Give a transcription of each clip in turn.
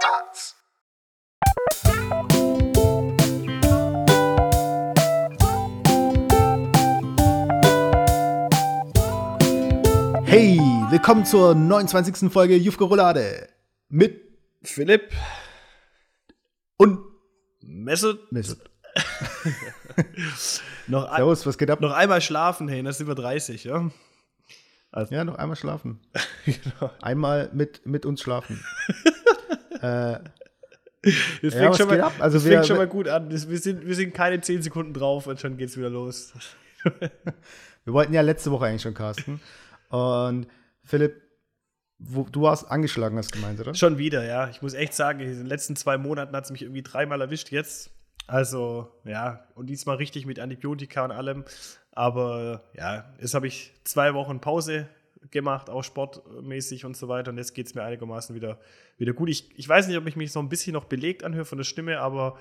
Parts. Hey, willkommen zur 29. Folge Jufko Roulade mit Philipp und Mesut. Mesut. noch, ein, Servus, was geht ab? noch einmal schlafen, hey, das sind wir 30, ja? Ja, noch einmal schlafen. genau. Einmal mit, mit uns schlafen. äh, Das Ja, fängt, was schon, mal, ab? Also das wir- fängt schon mal gut an. Das, wir, sind, wir sind keine 10 Sekunden drauf und schon geht's wieder los. wir wollten ja letzte Woche eigentlich schon casten. Und Philipp, wo, du warst angeschlagen, hast du gemeint, oder? Schon wieder, ja. Ich muss echt sagen, in den letzten zwei Monaten hat es mich irgendwie dreimal erwischt jetzt. Also, ja, und diesmal richtig mit Antibiotika und allem. Aber ja, jetzt habe ich zwei Wochen Pause gemacht, auch sportmäßig und so weiter. Und jetzt geht es mir einigermaßen wieder, wieder gut. Ich, ich weiß nicht, ob ich mich so ein bisschen noch belegt anhöre von der Stimme, aber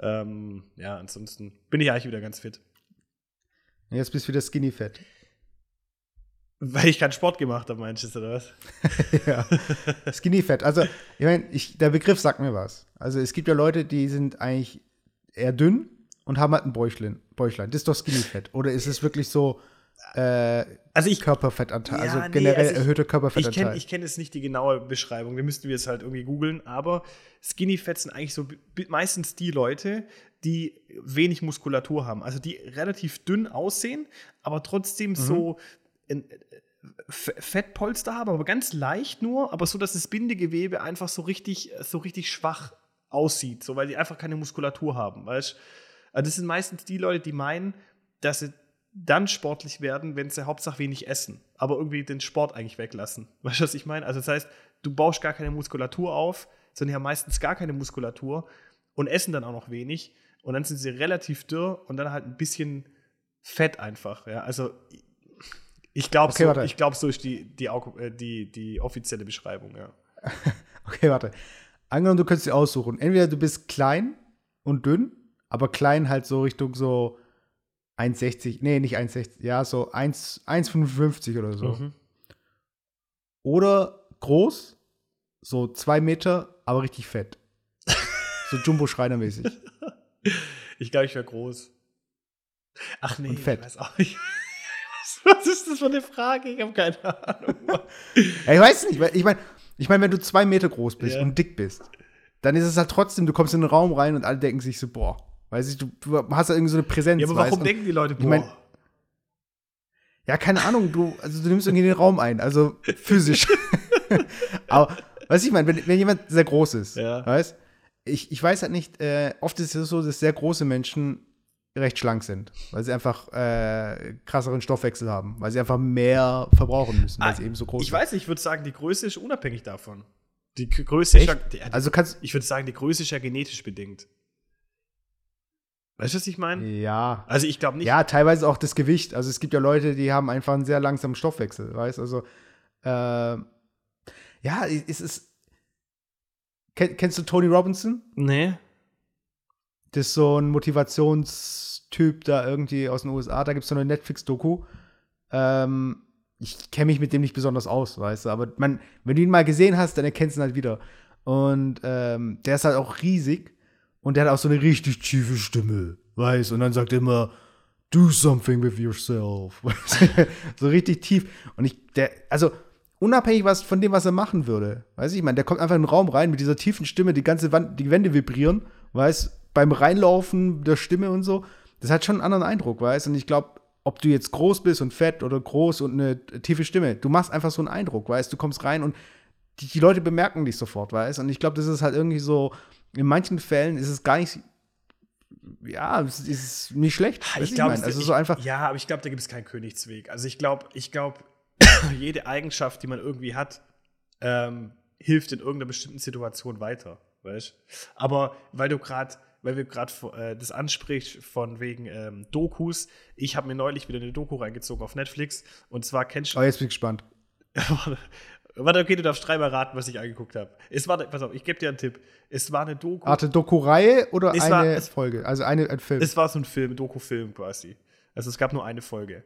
ähm, ja, ansonsten bin ich eigentlich wieder ganz fit. Jetzt bist du wieder skinny fett. Weil ich keinen Sport gemacht habe, meinst du, oder was? ja. Skinny fett. Also, ich meine, ich, der Begriff sagt mir was. Also, es gibt ja Leute, die sind eigentlich eher dünn und haben halt ein Bäuchlein. Bäuchlein. Das ist doch Skinny fett. Oder ist es wirklich so äh, Also ich, Körperfettanteil, also Ja, nee, generell also ich- erhöhter Ich Körperfettanteil? kenne ich kenn jetzt nicht die genaue Beschreibung, wir müssten wir jetzt halt irgendwie googeln, aber Skinny Fat sind eigentlich so meistens die Leute, die wenig Muskulatur haben, also die relativ dünn aussehen, aber trotzdem Mhm. so ein äh, Fettpolster haben, aber ganz leicht nur, aber so, dass das Bindegewebe einfach so richtig, so richtig schwach aussieht, so weil die einfach keine Muskulatur haben, weißt? Also das sind meistens die Leute, die meinen, dass sie dann sportlich werden, wenn sie Hauptsache wenig essen, aber irgendwie den Sport eigentlich weglassen. Weißt du, was ich meine? Also das heißt, du baust gar keine Muskulatur auf, sondern die haben meistens gar keine Muskulatur und essen dann auch noch wenig und dann sind sie relativ dürr und dann halt ein bisschen Fett einfach. Ja? Also ich glaube, Okay, so, ich glaub, so ist die, die, äh, die, die offizielle Beschreibung. Ja. Okay, warte. Angenommen, du könntest dir aussuchen. Entweder du bist klein und dünn, aber klein halt so Richtung so 1,60. Nee, nicht 1,60. Ja, so 1 1,55 oder so. Mhm. Oder groß, so 2 Meter, aber richtig fett. so Jumbo-Schreiner-mäßig. Ich glaube, ich wäre groß. Ach nee, Und fett. ich weiß auch nicht. Was, ist das für eine Frage? Ich habe keine Ahnung. Ja, ich weiß nicht, weil ich meine, ich mein, wenn du 2 Meter groß bist Ja. und dick bist, dann ist es halt trotzdem, du kommst in den Raum rein und alle denken sich so, boah, weiß ich, du, hast halt irgendwie so eine Präsenz. Ja, aber weißt, warum und- denken die Leute, boah? mein- Ja, keine Ahnung, du, also du nimmst irgendwie den Raum ein, also physisch. Aber, weißt du, ich meine, wenn, wenn jemand sehr groß ist, Ja. weißt ich, ich weiß halt nicht, äh, oft ist es so, dass sehr große Menschen recht schlank sind, weil sie einfach äh, krasseren Stoffwechsel haben, weil sie einfach mehr verbrauchen müssen, weil Ah, sie eben so groß ich sind. weiß nicht, ich würde sagen, die Größe ist unabhängig davon. Die Größe ist ja, die, Also kannst ich würde sagen, die Größe ist ja genetisch bedingt. Weißt du, was ich meine? ja. Also ich glaube nicht. Ja, teilweise auch das Gewicht. Also es gibt ja Leute, die haben einfach einen sehr langsamen Stoffwechsel, weißt Also, äh, ja, es ist. Ken, kennst du Tony Robinson? Nee. Das ist so ein Motivationstyp da irgendwie aus den USA. Da gibt es so eine Netflix-Doku. Ähm, ich kenne mich mit dem nicht besonders aus, weißt du, aber man, wenn du ihn mal gesehen hast, dann erkennst du ihn halt wieder. Und ähm, der ist halt auch riesig und der hat auch so eine richtig tiefe Stimme, weißt? Und dann sagt er immer, do something with yourself. so richtig tief. Und ich, der, also unabhängig was von dem, was er machen würde, weiß ich, ich meine, der kommt einfach in den Raum rein mit dieser tiefen Stimme, die ganze Wand, die Wände vibrieren, weißt? Beim Reinlaufen der Stimme und so, das hat schon einen anderen Eindruck, weißt? Und ich glaube, ob du jetzt groß bist und fett oder groß und eine tiefe Stimme, du machst einfach so einen Eindruck, weißt? Du, kommst rein und die, die Leute bemerken dich sofort, weißt? Und ich glaube, das ist halt irgendwie so, in manchen Fällen ist es gar nicht, ja, es ist nicht schlecht. Ich glaube, also so einfach, Ja, aber ich glaube, da gibt es keinen Königsweg. Also ich glaube, ich glaube, jede Eigenschaft, die man irgendwie hat, ähm, hilft in irgendeiner bestimmten Situation weiter. Weißt? Aber weil du gerade, weil wir gerade äh, das ansprichst von wegen ähm, Dokus, ich habe mir neulich wieder eine Doku reingezogen auf Netflix und zwar kennst du oh, jetzt bin ich gespannt. Warte, okay, du darfst dreimal raten, was ich angeguckt habe. Es war, pass auf, ich gebe dir einen Tipp. Es war eine Doku. Warte, Doku-Reihe oder Es eine war- es- Folge? Also eine, ein Film. Es war so ein Film, Doku-Film quasi. Also es gab nur eine Folge.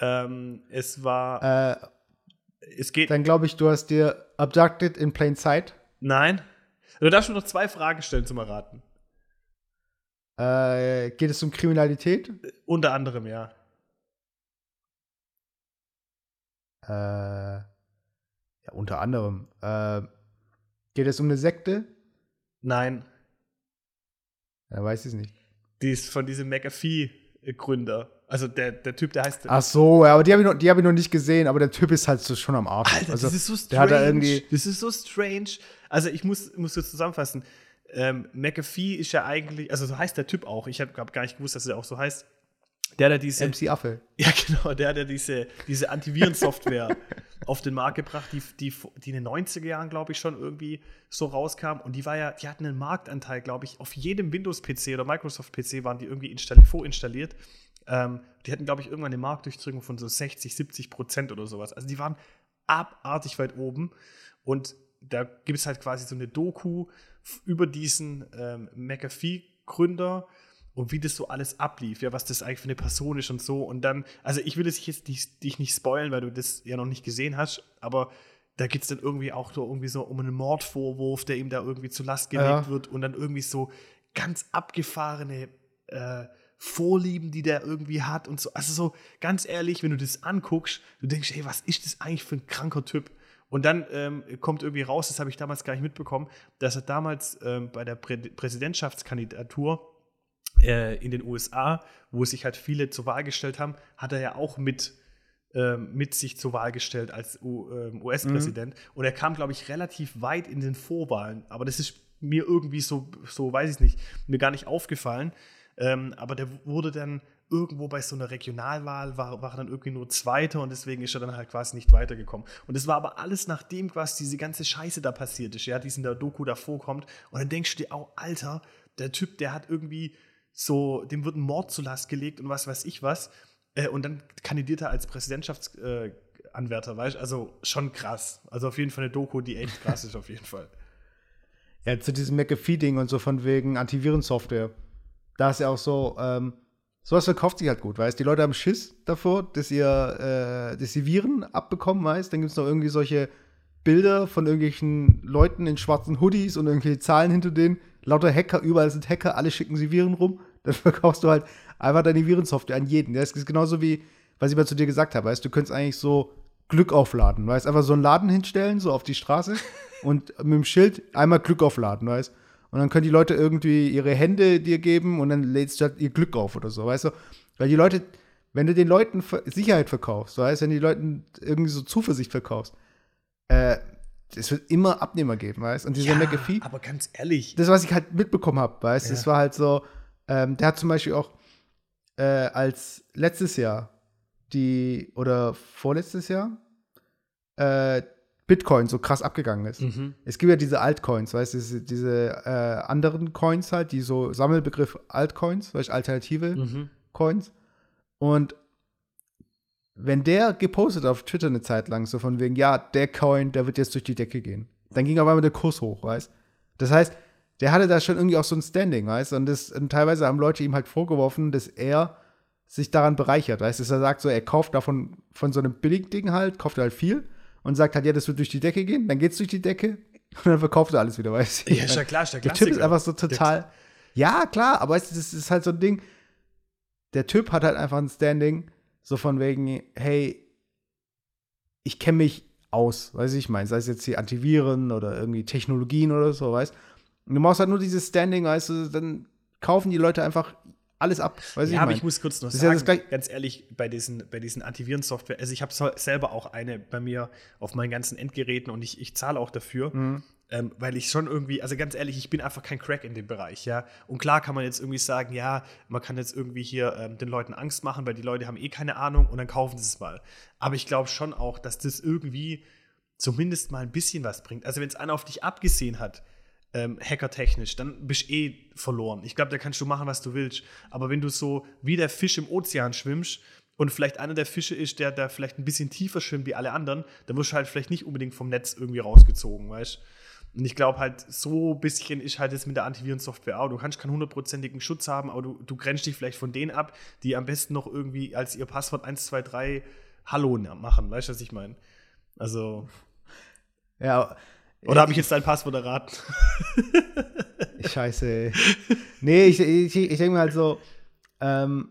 Ähm, es war, äh, es geht, dann glaube ich, du hast dir Abducted in Plain Sight Nein. Du darfst mir noch zwei Fragen stellen zum Erraten. Äh, geht es um Kriminalität? Unter anderem, ja. Äh, ja, unter anderem. Äh, geht es um eine Sekte? Nein. Ja, weiß ich es nicht. Die ist von diesem McAfee-Gründer. Also der, der Typ, der heißt. Ach so, ja, aber die habe ich, noch- die hab ich noch nicht gesehen, aber der Typ ist halt so schon am Arsch. Alter, also, das ist so strange. Da irgendwie. das ist so strange. Also ich muss, muss das zusammenfassen. Ähm, McAfee ist ja eigentlich, also so heißt der Typ auch. Ich habe gar nicht gewusst, dass er auch so heißt. Der, der diese, MC Affe. ja genau, der, der diese, diese Antivirensoftware auf den Markt gebracht, die, die, die in den 90er Jahren, glaube ich, schon irgendwie so rauskam. Und die war ja, die hatten einen Marktanteil, glaube ich, auf jedem Windows-PC oder Microsoft-PC waren die irgendwie installi vorinstalliert. Ähm, die hatten, glaube ich, irgendwann eine Marktdurchdringung von so 60, 70 Prozent oder sowas. Also die waren abartig weit oben. Und da gibt es halt quasi so eine Doku über diesen ähm, McAfee-Gründer und wie das so alles ablief, ja, was das eigentlich für eine Person ist und so. Und dann, also ich will das jetzt nicht, dich nicht spoilen, weil du das ja noch nicht gesehen hast, aber da geht es dann irgendwie auch so irgendwie so um einen Mordvorwurf, der ihm da irgendwie zu Last gelegt Ja. wird und dann irgendwie so ganz abgefahrene äh, Vorlieben, die der irgendwie hat und so. Also so ganz ehrlich, wenn du das anguckst, du denkst, ey, was ist das eigentlich für ein kranker Typ? Und dann ähm, kommt irgendwie raus, das habe ich damals gar nicht mitbekommen, dass er damals ähm, bei der Prä Präsidentschaftskandidatur in den USA, wo sich halt viele zur Wahl gestellt haben, hat er ja auch mit, ähm, mit sich zur Wahl gestellt als U- ähm, US-Präsident. Und er kam, glaube ich, relativ weit in den Vorwahlen. Aber das ist mir irgendwie so, so weiß ich nicht, mir gar nicht aufgefallen. Ähm, aber der wurde dann irgendwo bei so einer Regionalwahl, war, war er dann irgendwie nur Zweiter und deswegen ist er dann halt quasi nicht weitergekommen. Und das war aber alles nachdem quasi diese ganze Scheiße da passiert ist, ja, die in der Doku da vorkommt. Und dann denkst du dir auch, Alter, der Typ, der hat irgendwie so, dem wird ein Mord zu Last gelegt und was weiß ich was. Äh, und dann kandidiert er als Präsidentschaftsanwärter, Anwärter, weißt du? Also schon krass. Also auf jeden Fall eine Doku, die echt krass ist, auf jeden Fall. Ja, zu diesem McAfee-Ding und so von wegen Antivirensoftware. Da ist ja auch so, ähm, sowas verkauft sich halt gut, weißt Die Leute haben Schiss davor, dass ihr, äh, dass sie Viren abbekommen, weißt Dann gibt es noch irgendwie solche Bilder von irgendwelchen Leuten in schwarzen Hoodies und irgendwelche Zahlen hinter denen. Lauter Hacker, überall sind Hacker, alle schicken sie Viren rum. Dann verkaufst du halt einfach deine Virensoftware an jeden. Das ist genauso wie, was ich mal zu dir gesagt habe, weißt du, könntest eigentlich so Glück aufladen, weißt Einfach so einen Laden hinstellen, so auf die Straße und mit dem Schild einmal Glück aufladen, weißt Und dann können die Leute irgendwie ihre Hände dir geben und dann lädst du halt ihr Glück auf oder so, weißt du? Weil die Leute, wenn du den Leuten Sicherheit verkaufst, weißt wenn die Leuten irgendwie so Zuversicht verkaufst, äh, es wird immer Abnehmer geben, weißt Und dieser McAfee, aber ganz ehrlich, das, was ich halt mitbekommen habe, weißt du, Ja. das war halt so, ähm, der hat zum Beispiel auch äh, als letztes Jahr die, oder vorletztes Jahr, äh, Bitcoin so krass abgegangen ist. Mhm. Es gibt ja diese Altcoins, weißt du, diese, äh, anderen Coins halt, die so Sammelbegriff Altcoins, weißt du, alternative Mhm. Coins. Und wenn der gepostet auf Twitter eine Zeit lang, so von wegen, ja, der Coin, der wird jetzt durch die Decke gehen, dann ging auf einmal der Kurs hoch, weißt Das heißt, der hatte da schon irgendwie auch so ein Standing, weißt Und, das, und teilweise haben Leute ihm halt vorgeworfen, dass er sich daran bereichert, weißt Dass er sagt, so, er kauft davon von so einem Billigding halt, kauft halt viel und sagt halt, ja, das wird durch die Decke gehen, dann geht's durch die Decke und dann verkauft er alles wieder, weißt du? Ja, ist ja klar, ist der Der Typ ist einfach so total. Ja, klar, aber weißt du, das ist halt so ein Ding. Der Typ hat halt einfach ein Standing, so von wegen, hey, ich kenne mich aus, weiß ich, meine, sei es jetzt die Antiviren oder irgendwie Technologien oder so, weißt Und du machst halt nur dieses Standing, weißt du, dann kaufen die Leute einfach alles ab, weiß Ja, ich aber mein. ich muss kurz noch Das ja sagen, gleich- ganz ehrlich, bei diesen, bei diesen Antivirensoftware, also ich habe selber auch eine bei mir auf meinen ganzen Endgeräten und ich, ich zahle auch dafür, Mhm. Ähm, weil ich schon irgendwie, also ganz ehrlich, ich bin einfach kein Crack in dem Bereich, ja. Und klar kann man jetzt irgendwie sagen, ja, man kann jetzt irgendwie hier ähm, den Leuten Angst machen, weil die Leute haben eh keine Ahnung und dann kaufen sie es mal. Aber ich glaube schon auch, dass das irgendwie zumindest mal ein bisschen was bringt. Also wenn es einer auf dich abgesehen hat, ähm, hackertechnisch, dann bist du eh verloren. Ich glaube, da kannst du machen, was du willst. Aber wenn du so wie der Fisch im Ozean schwimmst und vielleicht einer der Fische ist, der da vielleicht ein bisschen tiefer schwimmt wie alle anderen, dann wirst du halt vielleicht nicht unbedingt vom Netz irgendwie rausgezogen, weißt Und ich glaube halt, so ein bisschen ist halt jetzt mit der Antivirensoftware auch. Du kannst keinen hundertprozentigen Schutz haben, aber du, du grenzt dich vielleicht von denen ab, die am besten noch irgendwie als ihr Passwort 123 Hallo machen. Weißt du, was ich meine? Also, Ja, Oder habe ich jetzt dein Passwort erraten? Scheiße. Ey. Nee, ich, ich, ich denke mir halt so, ähm,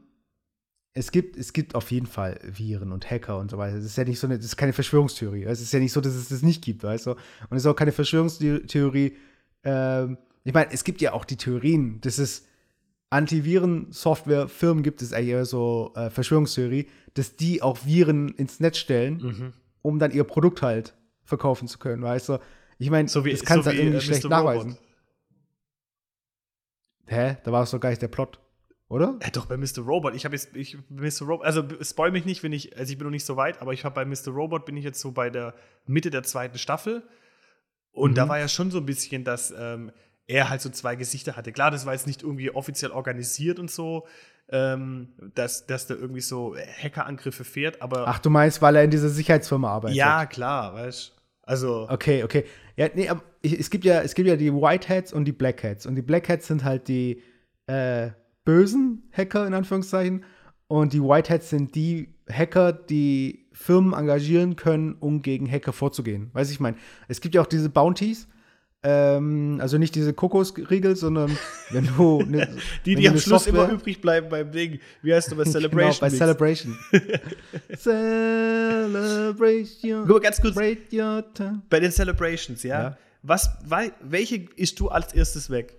es gibt, es gibt auf jeden Fall Viren und Hacker und so weiter. Das ist ja nicht so eine, das ist keine Verschwörungstheorie. Es ist ja nicht so, dass es das nicht gibt, weißt du? Und es ist auch keine Verschwörungstheorie. Ähm, ich meine, es gibt ja auch die Theorien, dass es Antiviren-Software-Firmen gibt, es eigentlich eher so äh, Verschwörungstheorie, dass die auch Viren ins Netz stellen, Mhm. um dann ihr Produkt halt verkaufen zu können, weißt du? Ich meine, So wie, das kannst du so halt wie, irgendwie äh, schlecht nachweisen. Hä? Da war es doch gar nicht der Plot, oder? Ja, doch, bei Mr. Robot. Ich habe jetzt, ich, Mr. Robot, also spoil mich nicht, wenn ich, also ich bin noch nicht so weit, aber ich habe bei Mr. Robot bin ich jetzt so bei der Mitte der zweiten Staffel. Und Mhm. da war ja schon so ein bisschen, dass ähm, er halt so zwei Gesichter hatte. Klar, das war jetzt nicht irgendwie offiziell organisiert und so, ähm, dass, dass da irgendwie so Hackerangriffe fährt, aber Ach, du meinst, weil er in dieser Sicherheitsfirma arbeitet? ja, klar, weißt Also, Okay, okay. Ja, nee, aber es gibt ja, es gibt ja die Whiteheads und die Blackheads. Und die Blackheads sind halt die äh, bösen Hacker, in Anführungszeichen. Und die Whiteheads sind die Hacker, die Firmen engagieren können, um gegen Hacker vorzugehen. Weiß ich meine, es gibt ja auch diese Bounties. Ähm, also nicht diese Kokosriegel, sondern wenn du ne, die, wenn die am Schluss Software- immer übrig bleiben beim Ding. Wie heißt du bei Celebration? Genau, bei Mix? Celebration. Celebration. Guck mal, ganz kurz. Bei den Celebrations, ja. Ja. Was, wei- welche isst du als erstes weg?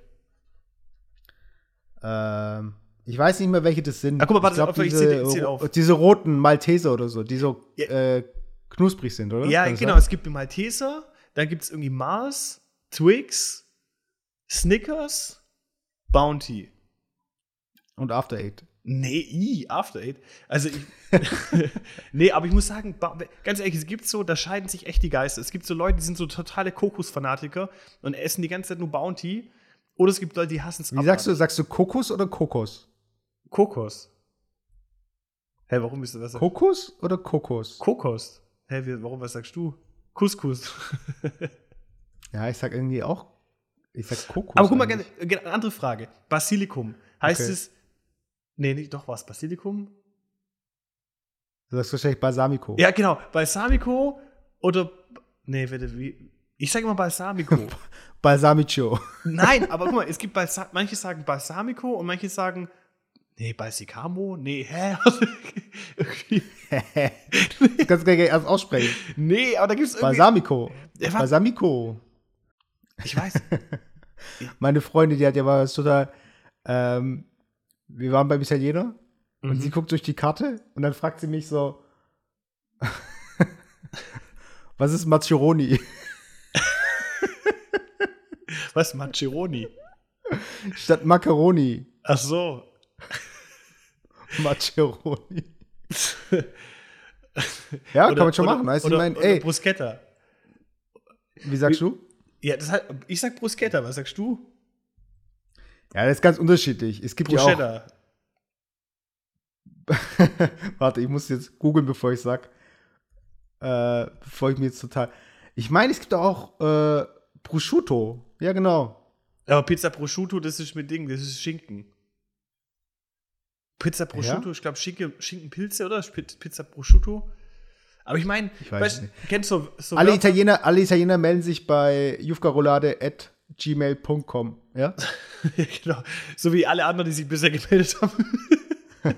Ähm, ich weiß nicht mehr, welche das sind. Ah, guck mal, warte, glaub, auf, ich diese, zähl ro- auf. diese roten Malteser oder so, die so Ja. äh, knusprig sind, oder? Ja, genau. sein? Es gibt Malteser, dann gibt es irgendwie Mars, Twix, Snickers, Bounty. Und After Eight. Nee, i, After Eight. Also ich. nee, aber ich muss sagen, ganz ehrlich, es gibt so, da scheiden sich echt die Geister. Es gibt so Leute, die sind so totale Kokosfanatiker und essen die ganze Zeit nur Bounty. Oder es gibt Leute, die hassen es Wie sagst du, sagst du Kokos oder Kokos? Kokos. Hä, warum bist du das? Kokos oder Kokos? Kokos. Hä, wie, warum, was sagst du? Couscous. Ja, ich sag irgendwie auch, ich sag Kokos. Aber guck mal, gerne, andere Frage. Basilikum. Heißt Okay. es. Nee, nicht, doch, was? Basilikum? Du sagst wahrscheinlich Balsamico. Ja, genau. Balsamico oder. Nee, wie. Ich sage immer Balsamico. Balsamico. Nein, aber guck mal, es gibt Balsa manche sagen Balsamico und manche sagen. Nee, Balsicamo? Nee, hä? Das kannst du gar nicht erst aussprechen. nee, aber da gibt es irgendwie. Balsamico. Ja, Balsamico. Ich weiß. Meine Freundin, die hat ja mal was total. Ähm, wir waren beim Italiener und Mhm. sie guckt durch die Karte und dann fragt sie mich so: Was ist Maccheroni? Was? Maccheroni? Statt Macaroni. Ach so. Maccheroni. ja, kann man schon machen. Weißt du, ich oder, meine, oder ey, Bruschetta. wie sagst du? Ja, das hat, ich sag Bruschetta, was sagst du? Ja, das ist ganz unterschiedlich. Es gibt ja auch. Bruschetta. Warte, ich muss jetzt googeln, bevor ich sag. Äh, bevor ich mir jetzt total. Ich meine, es gibt auch äh, Prosciutto. Ja, genau. Aber Pizza Prosciutto, das ist mit Ding, das ist Schinken. Pizza Prosciutto, ich glaube Schinken, Schinkenpilze, oder? Pi- Pizza Prosciutto. Aber ich meine, kennst du so Alle Wörter- Italiener, alle Italiener melden sich bei jufkarolade.gmail.com. Ja? genau. So wie alle anderen, die sich bisher gemeldet haben.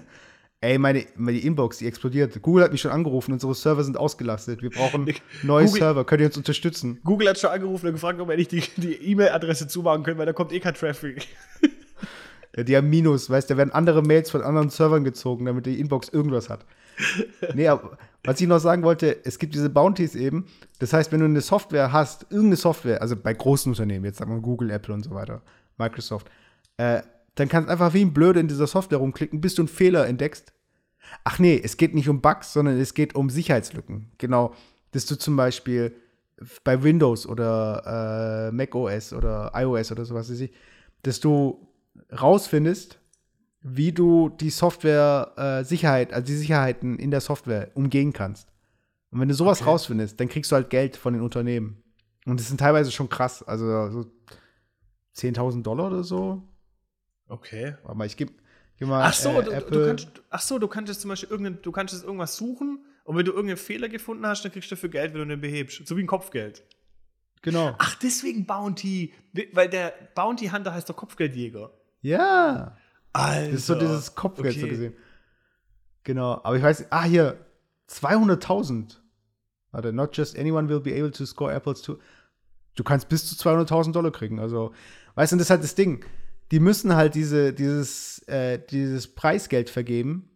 Ey, meine, meine Inbox, die explodiert. Google hat mich schon angerufen, unsere Server sind ausgelastet. Wir brauchen neue Google- Server. Könnt ihr uns unterstützen? Google hat schon angerufen und gefragt, ob wir nicht die die E-Mail-Adresse zumachen können, weil da kommt eh kein Traffic. Ja, die haben Minus, weißt du, da werden andere Mails von anderen Servern gezogen, damit die Inbox irgendwas hat. nee, aber was ich noch sagen wollte, es gibt diese Bounties eben. Das heißt, wenn du eine Software hast, irgendeine Software, also bei großen Unternehmen, jetzt sagen wir Google, Apple und so weiter, Microsoft, äh, dann kannst du einfach wie ein Blöde in dieser Software rumklicken, bis du einen Fehler entdeckst. Ach nee, es geht nicht um Bugs, sondern es geht um Sicherheitslücken. Genau, dass du zum Beispiel bei Windows oder äh, Mac OS oder iOS oder sowas, weiß ich, dass du rausfindest, wie du die Software äh, Sicherheit, also die Sicherheiten in der Software umgehen kannst. Und wenn du sowas Okay. rausfindest, dann kriegst du halt Geld von den Unternehmen. Und das sind teilweise schon krass, also so 10.000 Dollar oder so. Okay. Warte mal, ich gebe geb mal Ach so, äh, du, Apple. du kannst, ach so, du kannst jetzt zum Beispiel irgendein, du kannst irgendwas suchen und wenn du irgendeinen Fehler gefunden hast, dann kriegst du dafür Geld, wenn du den behebst. So wie ein Kopfgeld. Genau. Ach, deswegen Bounty. Weil der Bounty Hunter heißt doch Kopfgeldjäger. Ja. Alter. Das ist so dieses Kopfgeld so Okay. gesehen. Genau. Aber ich weiß, ah, hier, 200.000. Warte, not just anyone will be able to score apples to. Du kannst bis zu 200.000 Dollar kriegen. Also, weißt du, und das ist halt das Ding. Die müssen halt diese, dieses, äh, dieses Preisgeld vergeben,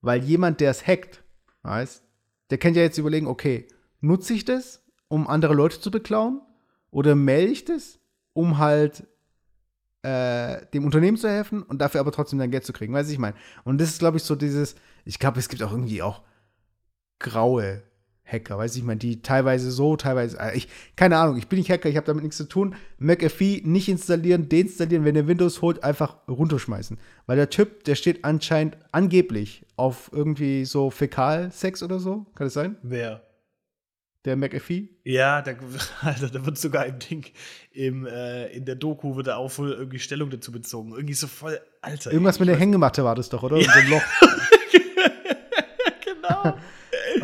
weil jemand, der es hackt, weißt, der kann ja jetzt überlegen, okay, nutze ich das, um andere Leute zu beklauen? Oder melde ich das, um halt äh, dem Unternehmen zu helfen und dafür aber trotzdem dein Geld zu kriegen? Weißt du, ich meine? Und das ist, glaube ich, so dieses, ich glaube, es gibt auch irgendwie auch graue Hacker, weiß ich, meine, die teilweise so, teilweise, äh, ich, keine Ahnung, ich bin nicht Hacker, ich habe damit nichts zu tun. McAfee nicht installieren, deinstallieren, wenn ihr Windows holt, einfach runterschmeißen. Weil der Typ, der steht anscheinend angeblich auf irgendwie so Fäkalsex oder so, kann das sein? Wer? Der McAfee? Ja, da, Alter, da wird sogar im Ding, im, äh, in der Doku wird da auch wohl irgendwie Stellung dazu bezogen. Irgendwie so voll, Alter. Irgendwas mit der Hängematte war das doch, oder? In so einem Loch.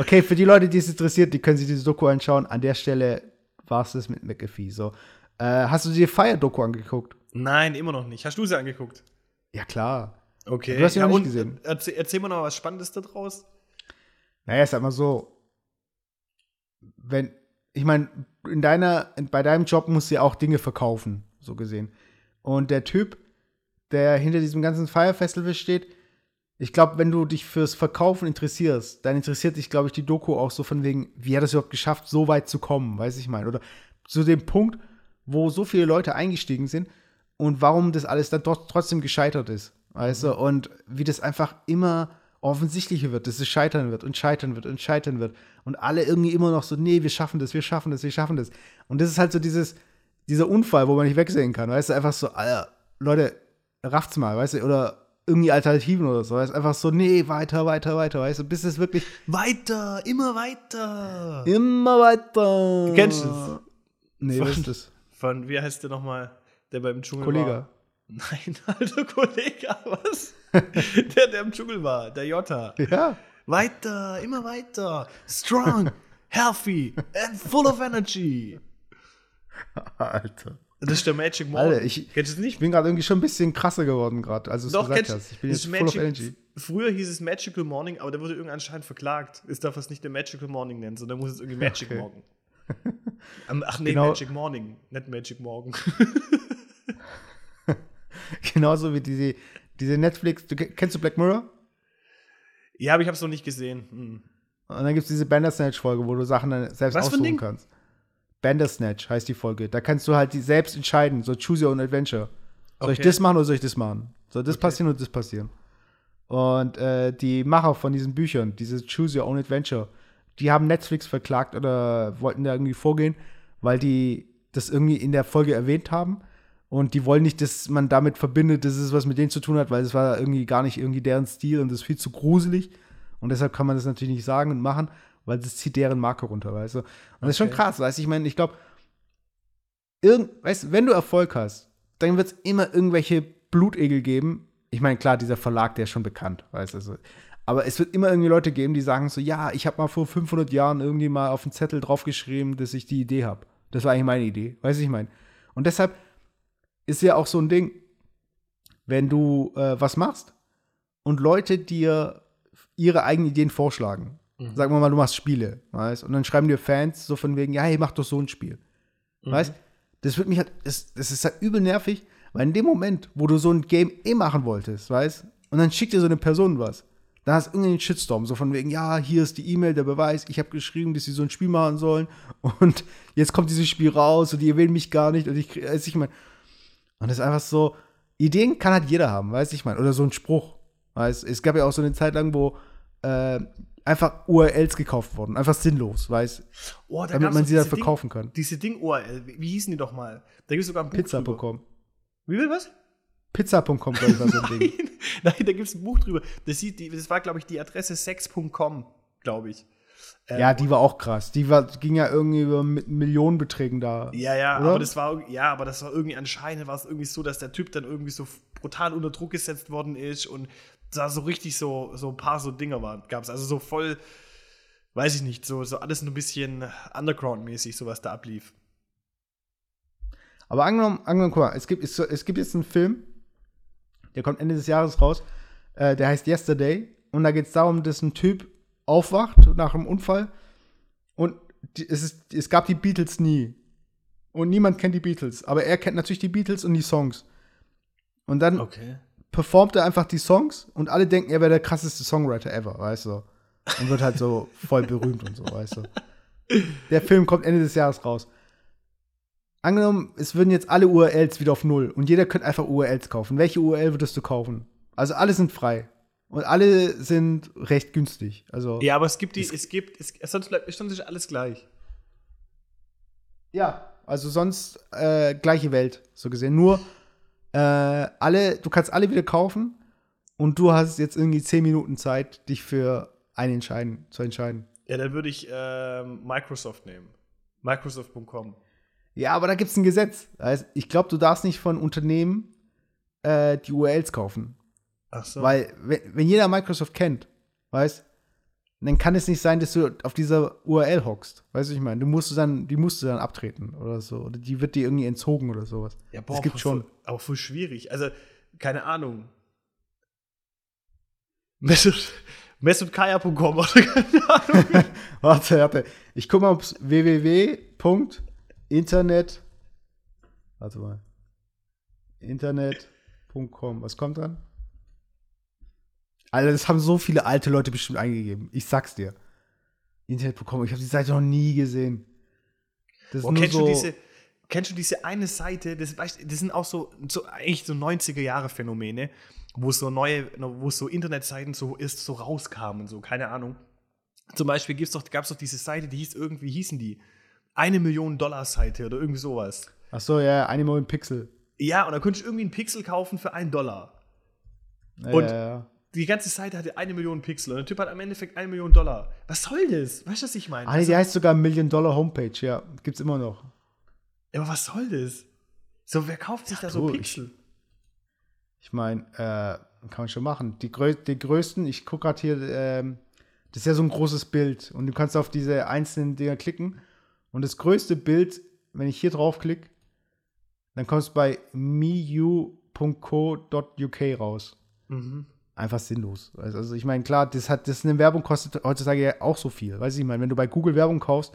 Okay, für die Leute, die es interessiert, die können sich diese Doku anschauen. An der Stelle war es das mit McAfee. So. Äh, hast du dir Fire-Doku angeguckt? Nein, immer noch nicht. Hast du sie angeguckt? Ja, klar. Okay. Du hast sie noch nicht gesehen. äh, Erzähl, erzähl mal noch was Spannendes da draus. Naja, ist halt mal so. Wenn, ich meine, in deiner, in, bei deinem Job musst du ja auch Dinge verkaufen, so gesehen. Und der Typ, der hinter diesem ganzen Fire Festival steht, ich glaube, wenn du dich fürs Verkaufen interessierst, dann interessiert dich, glaube ich, die Doku auch so von wegen, wie hat er es überhaupt geschafft, so weit zu kommen, weiß ich meine. Oder zu dem Punkt, wo so viele Leute eingestiegen sind und warum das alles dann dort trotzdem gescheitert ist. Weißt du? Und wie das einfach immer offensichtlicher wird, dass es scheitern wird und scheitern wird und scheitern wird. Und alle irgendwie immer noch so, nee, wir schaffen das, wir schaffen das, wir schaffen das. Und das ist halt so dieses, dieser Unfall, wo man nicht wegsehen kann. Weißt du, einfach so, Alter, Leute, rafft's mal, weißt du, oder irgendwie Alternativen oder so. Du, einfach so, nee, weiter, weiter, weiter, weißt du, bis es wirklich Weiter, immer weiter. immer weiter. Kennst du das? Nee, was ist? Von, wie heißt der nochmal, der beim Dschungel Kollege. war? Nein, alter Kollege, was? der, der im Dschungel war, der Jota. Ja. Weiter, immer weiter. Strong, healthy and full of energy. Alter. Das ist der Magic Morning. Alter, ich- Kennst du das nicht? Ich bin gerade irgendwie schon ein bisschen krasser geworden, gerade, als du es Doch, gesagt kennst hast. Ich bin das jetzt ist full of Magic- energy. Früher hieß es Magical Morning, aber der wurde irgendwie anscheinend verklagt. Es darf es nicht der Magical Morning nennen, sondern muss es irgendwie Magic Okay. Morgen. Am- Ach nee, Genau. Magic Morning, nicht Magic Morgen. Genauso wie diese, diese Netflix, du, kennst du Black Mirror? ja, aber ich habe es noch nicht gesehen. Hm. Und dann gibt es diese Bandersnatch-Folge, wo du Sachen dann selbst Was für ein aussuchen Ding? kannst. Bandersnatch heißt die Folge. Da kannst du halt selbst entscheiden, so choose your own adventure. Soll ich Okay. das machen oder soll ich das machen? Soll das passieren oder das passieren? Und äh, die Macher von diesen Büchern, diese Choose Your Own Adventure, die haben Netflix verklagt oder wollten da irgendwie vorgehen, weil die das irgendwie in der Folge erwähnt haben. Und die wollen nicht, dass man damit verbindet, dass es was mit denen zu tun hat, weil es war irgendwie gar nicht irgendwie deren Stil und das ist viel zu gruselig. Und deshalb kann man das natürlich nicht sagen und machen, weil das zieht deren Marke runter, weißt du? Und das ist schon Okay. krass, weißt du? Ich meine, ich glaube, weißt, du, wenn du Erfolg hast, dann wird es immer irgendwelche Blutegel geben. Ich meine, klar, dieser Verlag, der ist schon bekannt, weißt du. Also, aber es wird immer irgendwie Leute geben, die sagen so, ja, ich habe mal vor 500 Jahren irgendwie mal auf einen Zettel draufgeschrieben, dass ich die Idee habe. Das war eigentlich meine Idee, weißt du, ich meine. Und deshalb ist ja auch so ein Ding, wenn du äh, was machst und Leute dir ihre eigenen Ideen vorschlagen. Sagen wir mal, du machst Spiele, weißt Und dann schreiben dir Fans so von wegen, ja, hey, mach doch so ein Spiel. Weißt Das wird mich halt, das, das ist halt übel nervig, weil in dem Moment, wo du so ein Game eh machen wolltest, weißt Und dann schickt dir so eine Person was. Da hast du irgendeinen Shitstorm, so von wegen, ja, hier ist die E-Mail, der Beweis, ich habe geschrieben, dass sie so ein Spiel machen sollen und jetzt kommt dieses Spiel raus und die erwähnen mich gar nicht und ich, krieg- also ich meine, und das ist einfach so, Ideen kann halt jeder haben, weißt du, ich meine, oder so ein Spruch, weißt Es gab ja auch so eine Zeit lang, wo äh, einfach URLs gekauft wurden, einfach sinnlos, weißt Oh, da damit man sie dann Ding- verkaufen kann. Diese Ding-URL, wie, wie hießen die doch mal? Da gibt es sogar ein Buch. Pizza.com. Wie will was? Pizza.com, glaube ich, war so ein Ding. Nein, da gibt es ein Buch drüber. Das, sieht, die, das war, glaube ich, die Adresse sex.com, glaube ich. Ja, die war auch krass. Die war, ging ja irgendwie über Mi- Millionenbeträgen da. Ja, ja, Oder? aber das war ja, aber das war irgendwie anscheinend war es irgendwie so, dass der Typ dann irgendwie so brutal unter Druck gesetzt worden ist und da so richtig so so ein paar so Dinger waren, gab es also so voll weiß ich nicht, so so alles nur ein bisschen underground mäßig, so was da ablief. Aber angenommen, angenommen, guck mal, es gibt, es, es gibt jetzt einen Film, der kommt Ende des Jahres raus, äh, der heißt Yesterday. Und da geht es darum, dass ein Typ aufwacht nach einem Unfall und die, es, ist, es gab die Beatles nie. Und niemand kennt die Beatles. Aber er kennt natürlich die Beatles und die Songs. Und dann Okay. Performt er einfach die Songs und alle denken, er wäre der krasseste Songwriter ever, weißt du? Und wird halt so voll berühmt und so, weißt du? Der Film kommt Ende des Jahres raus. Angenommen, es würden jetzt alle URLs wieder auf Null und jeder könnte einfach URLs kaufen. Welche URL würdest du kaufen? Also alle sind frei. Und alle sind recht günstig. Also, Ja, aber es gibt die, es gibt, es, sonst bleibt sonst ist alles gleich. Ja, also sonst äh, gleiche Welt, so gesehen. Nur äh, alle, du kannst alle wieder kaufen und du hast jetzt irgendwie 10 Minuten Zeit, dich für einen entscheiden, zu entscheiden. Ja, dann würde ich ähm, Microsoft nehmen. Microsoft.com. Ja, aber da gibt es ein Gesetz. Also ich glaube, du darfst nicht von Unternehmen äh, die URLs kaufen. Ach so. Weil, wenn, wenn jeder Microsoft kennt, weißt dann kann es nicht sein, dass du auf dieser URL hockst. Weißt du, ich meine? Du musst du dann, die musst du dann abtreten oder so. Oder die wird dir irgendwie entzogen oder sowas. ja, das gibt schon. Aber voll schwierig. Also, keine Ahnung. Mesut, MesutKaya.com oder keine Ahnung. Warte, warte. Ich guck mal, ob es www.internet. Warte mal. Internet.com. Was kommt dann? Alter, das haben so viele alte Leute bestimmt eingegeben. Ich sag's dir. Internet.com. Ich habe die Seite noch nie gesehen. Das nur kennst, so. du diese, kennst du diese eine Seite, das, das sind auch so, so eigentlich so 90er-Jahre-Phänomene, wo so neue, wo so Internetseiten so ist, so rauskamen, so, keine Ahnung. Zum Beispiel gibt's doch, gab es doch diese Seite, die hieß irgendwie, hießen die? Eine Million Dollar Seite oder irgendwie sowas. Ach so, ja, eine Million Pixel. Ja, und da konntest du irgendwie einen Pixel kaufen für einen Dollar. Ja, Und- ja, ja. Die ganze Seite hatte eine Million Pixel und der Typ hat am Endeffekt eine Million Dollar. Was soll das? Weißt du, was ich meine? Ah, nee, die heißt sogar Million Dollar Homepage. Ja, gibt's immer noch. aber was soll das? So, wer kauft sich da so du, ich- Pixel? Ich meine, äh, kann man schon machen. Die, grö die größten, ich gucke gerade hier, ähm, das ist ja so ein großes Bild und du kannst auf diese einzelnen Dinger klicken. Und das größte Bild, wenn ich hier draufklicke, dann kommst du bei miu.co.uk raus. Mhm. Einfach sinnlos. Also ich meine, klar, das hat, das eine Werbung kostet heutzutage ja auch so viel. Weißt du, ich meine, wenn du bei Google Werbung kaufst,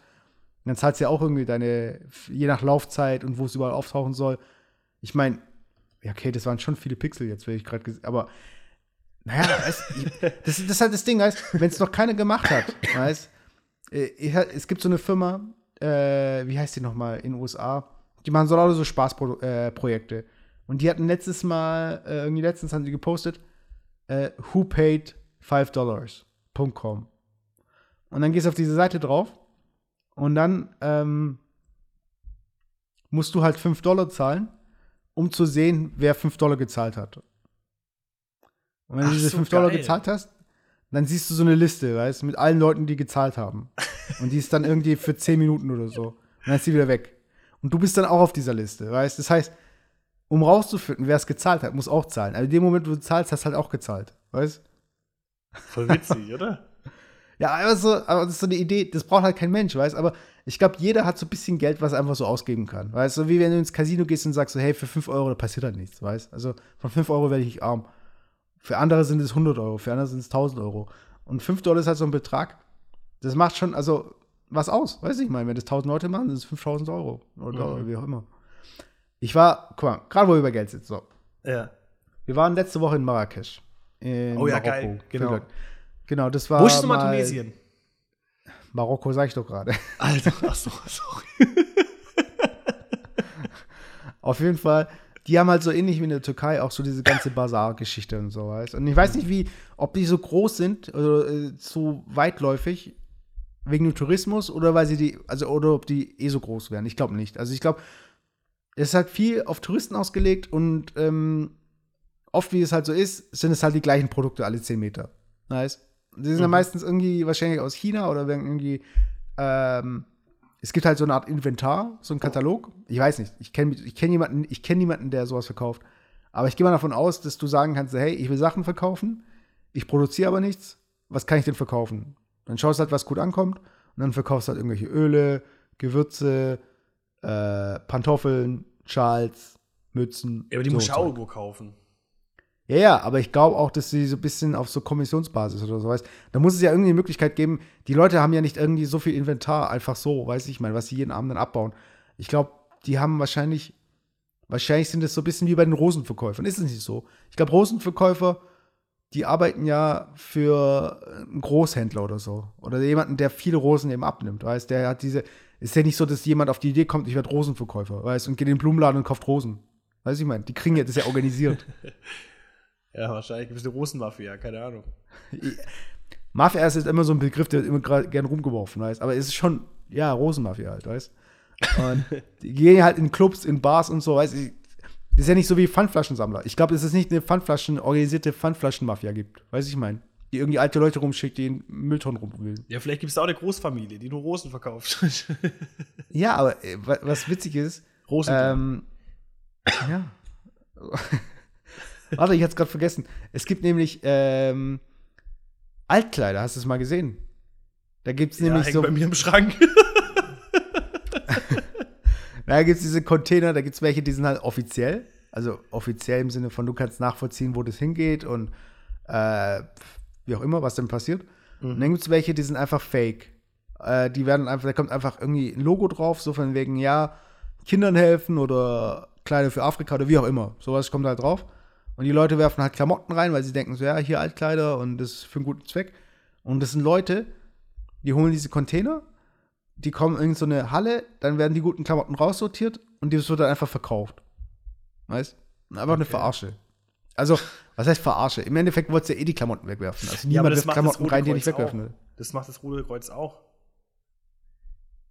dann zahlst du ja auch irgendwie deine, je nach Laufzeit und wo es überall auftauchen soll. Ich meine, ja, okay, das waren schon viele Pixel jetzt, will ich gerade gesehen, aber naja, weißt, ich, das, das ist halt das Ding, weißt, wenn es noch keiner gemacht hat, weißt, äh, ich, es gibt so eine Firma, äh, wie heißt die nochmal, in den USA, die machen so lauter so Spaßprojekte. Äh, und die hatten letztes Mal, äh, irgendwie letztens haben sie gepostet, äh, who paid $5.com. Und dann gehst du auf diese Seite drauf und dann ähm, musst du halt 5 Dollar zahlen, um zu sehen, wer 5 Dollar gezahlt hat. Und wenn Ach du diese so, 5 Dollar geil. gezahlt hast, dann siehst du so eine Liste, weißt mit allen Leuten, die gezahlt haben. Und die ist dann irgendwie für 10 Minuten oder so. Und dann ist sie wieder weg. Und du bist dann auch auf dieser Liste, weißt Das heißt, um rauszufinden, wer es gezahlt hat, muss auch zahlen. Also in dem Moment, wo du zahlst, hast du halt auch gezahlt, weißt Voll witzig, oder? Ja, aber, so, aber das ist so eine Idee, das braucht halt kein Mensch, weißt Aber ich glaube, jeder hat so ein bisschen Geld, was er einfach so ausgeben kann. Weißt du, so wie wenn du ins Casino gehst und sagst so, hey, für 5 Euro, da passiert halt nichts, weißt Also von 5 Euro werde ich nicht arm. Für andere sind es 100 Euro, für andere sind es 1000 Euro. Und 5 Dollar ist halt so ein Betrag, das macht schon, also, was aus, weißt du, ich meine, wenn das 1000 Leute machen, sind es 5000 Euro oder Mhm. wie auch immer. Ich war, guck mal, gerade wo wir über Geld sind, so. Ja. Wir waren letzte Woche in Marrakesch. In Oh ja, Marokko. geil, genau. Genau, das war. Wo ist mal- Tunesien? Marokko, sag ich doch gerade. Alter, achso, sorry. Auf jeden Fall, die haben halt so ähnlich wie in der Türkei auch so diese ganze Bazar-Geschichte und so, weißt Und ich weiß nicht, wie, ob die so groß sind oder äh, so weitläufig wegen dem Tourismus oder weil sie die, also oder ob die eh so groß wären. Ich glaube nicht. Also ich glaube, ist halt viel auf Touristen ausgelegt und ähm, oft, wie es halt so ist, sind es halt die gleichen Produkte alle 10 Meter. Nice. Die sind ja Mhm. meistens irgendwie wahrscheinlich aus China oder werden irgendwie ähm, es gibt halt so eine Art Inventar, so einen Katalog. Ich weiß nicht. Ich kenne ich kenn jemanden, ich kenn niemanden, der sowas verkauft. Aber ich gehe mal davon aus, dass du sagen kannst, hey, ich will Sachen verkaufen, ich produziere aber nichts. Was kann ich denn verkaufen? Dann schaust du halt, was gut ankommt und dann verkaufst du halt irgendwelche Öle, Gewürze, äh, Pantoffeln, Schals, Mützen. Ja, aber die so muss ich auch irgendwo kaufen. Ja, ja, aber ich glaube auch, dass sie so ein bisschen auf so Kommissionsbasis oder so, weißt Da muss es ja irgendwie eine Möglichkeit geben. Die Leute haben ja nicht irgendwie so viel Inventar, einfach so, weiß ich mal, was sie jeden Abend dann abbauen. Ich glaube, die haben wahrscheinlich, wahrscheinlich sind es so ein bisschen wie bei den Rosenverkäufern. Ist es nicht so? Ich glaube, Rosenverkäufer, die arbeiten ja für einen Großhändler oder so. Oder jemanden, der viele Rosen eben abnimmt, weißt Der hat diese, ist ja nicht so, dass jemand auf die Idee kommt, ich werde Rosenverkäufer, weißt und geht in den Blumenladen und kauft Rosen. Weißt du, ich meine, die kriegen ja, das ist ja organisiert. Ja, wahrscheinlich gibt es eine Rosenmafia, keine Ahnung. Mafia ist jetzt immer so ein Begriff, der wird immer gern rumgeworfen, weißt Aber es ist schon, ja, Rosenmafia halt, weißt Und die gehen halt in Clubs, in Bars und so, weißt du. Das ist ja nicht so wie Pfandflaschensammler. Ich glaube, dass es nicht eine Pfandflaschen, organisierte Pfandflaschenmafia gibt. Weißt du, ich meine? Die irgendwie alte Leute rumschickt, die in Mülltonnen rumwühlen. Ja, vielleicht gibt es auch eine Großfamilie, die nur Rosen verkauft. Ja, aber äh, wa- was witzig ist, Rosen. ähm, ja. Warte, ich hatte es gerade vergessen. Es gibt nämlich ähm, Altkleider, hast du es mal gesehen? Da gibt es ja, nämlich hängt so. bei mir im Schrank. Da gibt es diese Container, da gibt es welche, die sind halt offiziell. Also offiziell im Sinne von, du kannst nachvollziehen, wo das hingeht und äh, wie auch immer, was denn passiert. Und dann gibt es welche, die sind einfach fake. Äh, die werden einfach, da kommt einfach irgendwie ein Logo drauf, so von wegen, ja, Kindern helfen oder Kleider für Afrika oder wie auch immer. Sowas kommt halt drauf. Und die Leute werfen halt Klamotten rein, weil sie denken so, ja, hier Altkleider und das ist für einen guten Zweck. Und das sind Leute, die holen diese Container, die kommen in so eine Halle, dann werden die guten Klamotten raussortiert und das wird dann einfach verkauft. Weißt? Einfach eine Okay. Verarsche. Also, was heißt Verarsche? Im Endeffekt wolltest du ja eh die Klamotten wegwerfen. Also Ja, niemand das wirft Klamotten Rote rein, die nicht Kreuz wegwerfen auch. will. Das macht das Ruderkreuz auch.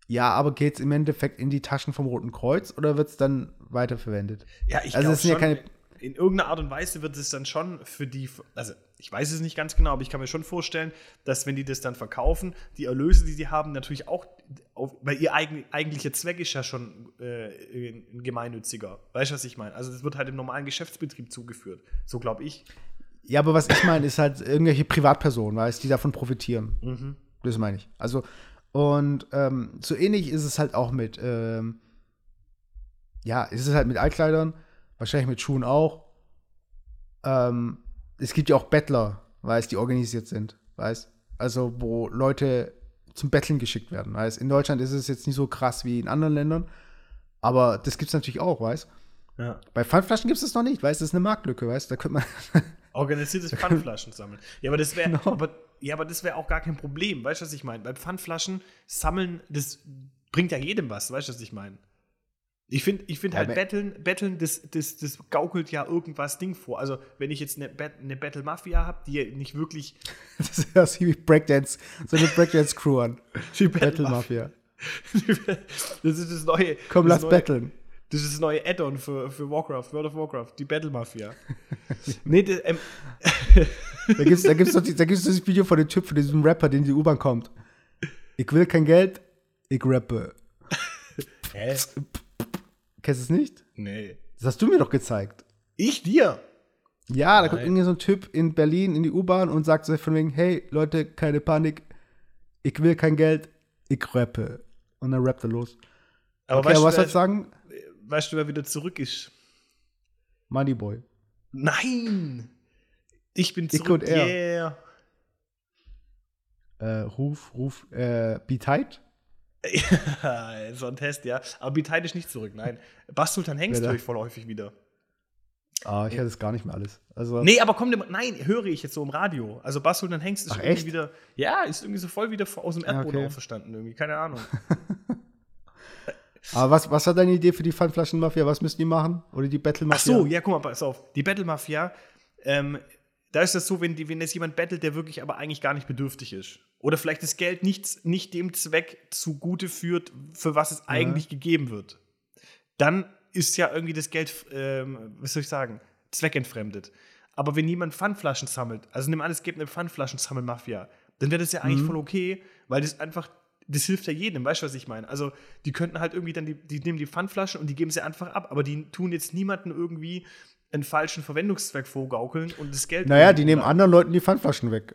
Ja, aber geht es im Endeffekt in die Taschen vom Roten Kreuz oder wird es dann weiterverwendet? Ja, ich Also glaube es sind ja keine- in irgendeiner Art und Weise wird es dann schon für die, also ich weiß es nicht ganz genau, aber ich kann mir schon vorstellen, dass wenn die das dann verkaufen, die Erlöse, die sie haben, natürlich auch, auf, weil ihr eigen, eigentlicher Zweck ist ja schon äh, ein gemeinnütziger. Weißt du, was ich meine? Also das wird halt im normalen Geschäftsbetrieb zugeführt. So glaube ich. Ja, aber was ich meine, ist halt irgendwelche Privatpersonen, weißt die davon profitieren. Das meine ich. Also, und ähm, so ähnlich ist es halt auch mit, ähm, ja, ist es halt mit Altkleidern, wahrscheinlich mit Schuhen auch. Ähm, es gibt ja auch Bettler, weißt die organisiert sind, weißt Also, wo Leute zum Betteln geschickt werden, weißt In Deutschland ist es jetzt nicht so krass wie in anderen Ländern, aber das gibt es natürlich auch, weißt Ja. Bei Pfandflaschen gibt es das noch nicht, weißt Das ist eine Marktlücke, weißt Da könnte man. Organisiertes Pfandflaschen sammeln. Ja, aber das wäre Genau. aber, ja, aber das wäre auch gar kein Problem. Weißt du, was ich meine? Bei Pfandflaschen sammeln, das bringt ja jedem was. Weißt du, was ich meine? Ich finde ich find Ja, halt, Betteln, Betteln das, das, das gaukelt ja irgendwas Ding vor. Also, wenn ich jetzt eine, eine Battle Mafia habe, die nicht wirklich Das hört sich wie Breakdance, so eine Breakdance-Crew an. die Battle Mafia. das ist das neue. Komm, das lass neue, betteln. Das ist das neue Add-on für, für Warcraft, World of Warcraft, die Battle Mafia. nee, das, ähm, Da gibt's, da gibt's doch da gibt's dieses Video von dem Typ, von diesem Rapper, der in die U-Bahn kommt. Ich will kein Geld, ich rappe. hä? Kennst du es nicht? Nee. Das hast du mir doch gezeigt. Ich dir? Ja, da kommt Nein. irgendwie so ein Typ in Berlin in die U-Bahn und sagt so von wegen, hey, Leute, keine Panik, ich will kein Geld, ich rappe. Und dann rappt er los. Aber okay, weißt, aber was du wer, sagen? weißt du, wer wieder zurück ist? Moneyboy. Nein! Ich bin Ich zurück. und er. Yeah. Äh, ruf, ruf, äh, be tight? Ja, so ein Test, ja. Aber Biteit ist nicht zurück, nein. Bass Sultan Hengst höre ich voll häufig wieder. Ah, ich hätte es gar nicht mehr alles. Also, Nee, aber immer, nein, höre ich jetzt so im Radio. Also Bass Sultan Hengst ist Ach, irgendwie echt? wieder, ja, ist irgendwie so voll wieder aus dem Ja, Erdboden okay. auferstanden irgendwie, keine Ahnung. aber was, was war deine Idee für die Pfandflaschenmafia? Was müssen die machen? Oder die Battle Ach Mafia? so, ja, guck mal, pass auf. Die Battle Mafia, ähm, da ist das so, wenn, die, wenn jetzt jemand battelt, der wirklich aber eigentlich gar nicht bedürftig ist. Oder vielleicht das Geld nicht, nicht dem Zweck zugute führt, für was es eigentlich gegeben wird. Dann ist ja irgendwie das Geld, ähm, was soll ich sagen, zweckentfremdet. Aber wenn jemand Pfandflaschen sammelt, also nimm an, es gibt eine Pfandflaschensammelmafia, dann wäre das ja eigentlich voll okay, weil das einfach, das hilft ja jedem, weißt du, was ich meine? Also, die könnten halt irgendwie dann, die, die nehmen die Pfandflaschen und die geben sie einfach ab, aber die tun jetzt niemanden irgendwie einen falschen Verwendungszweck vorgaukeln und das Geld. Naja, die nehmen anderen Leuten die Pfandflaschen weg.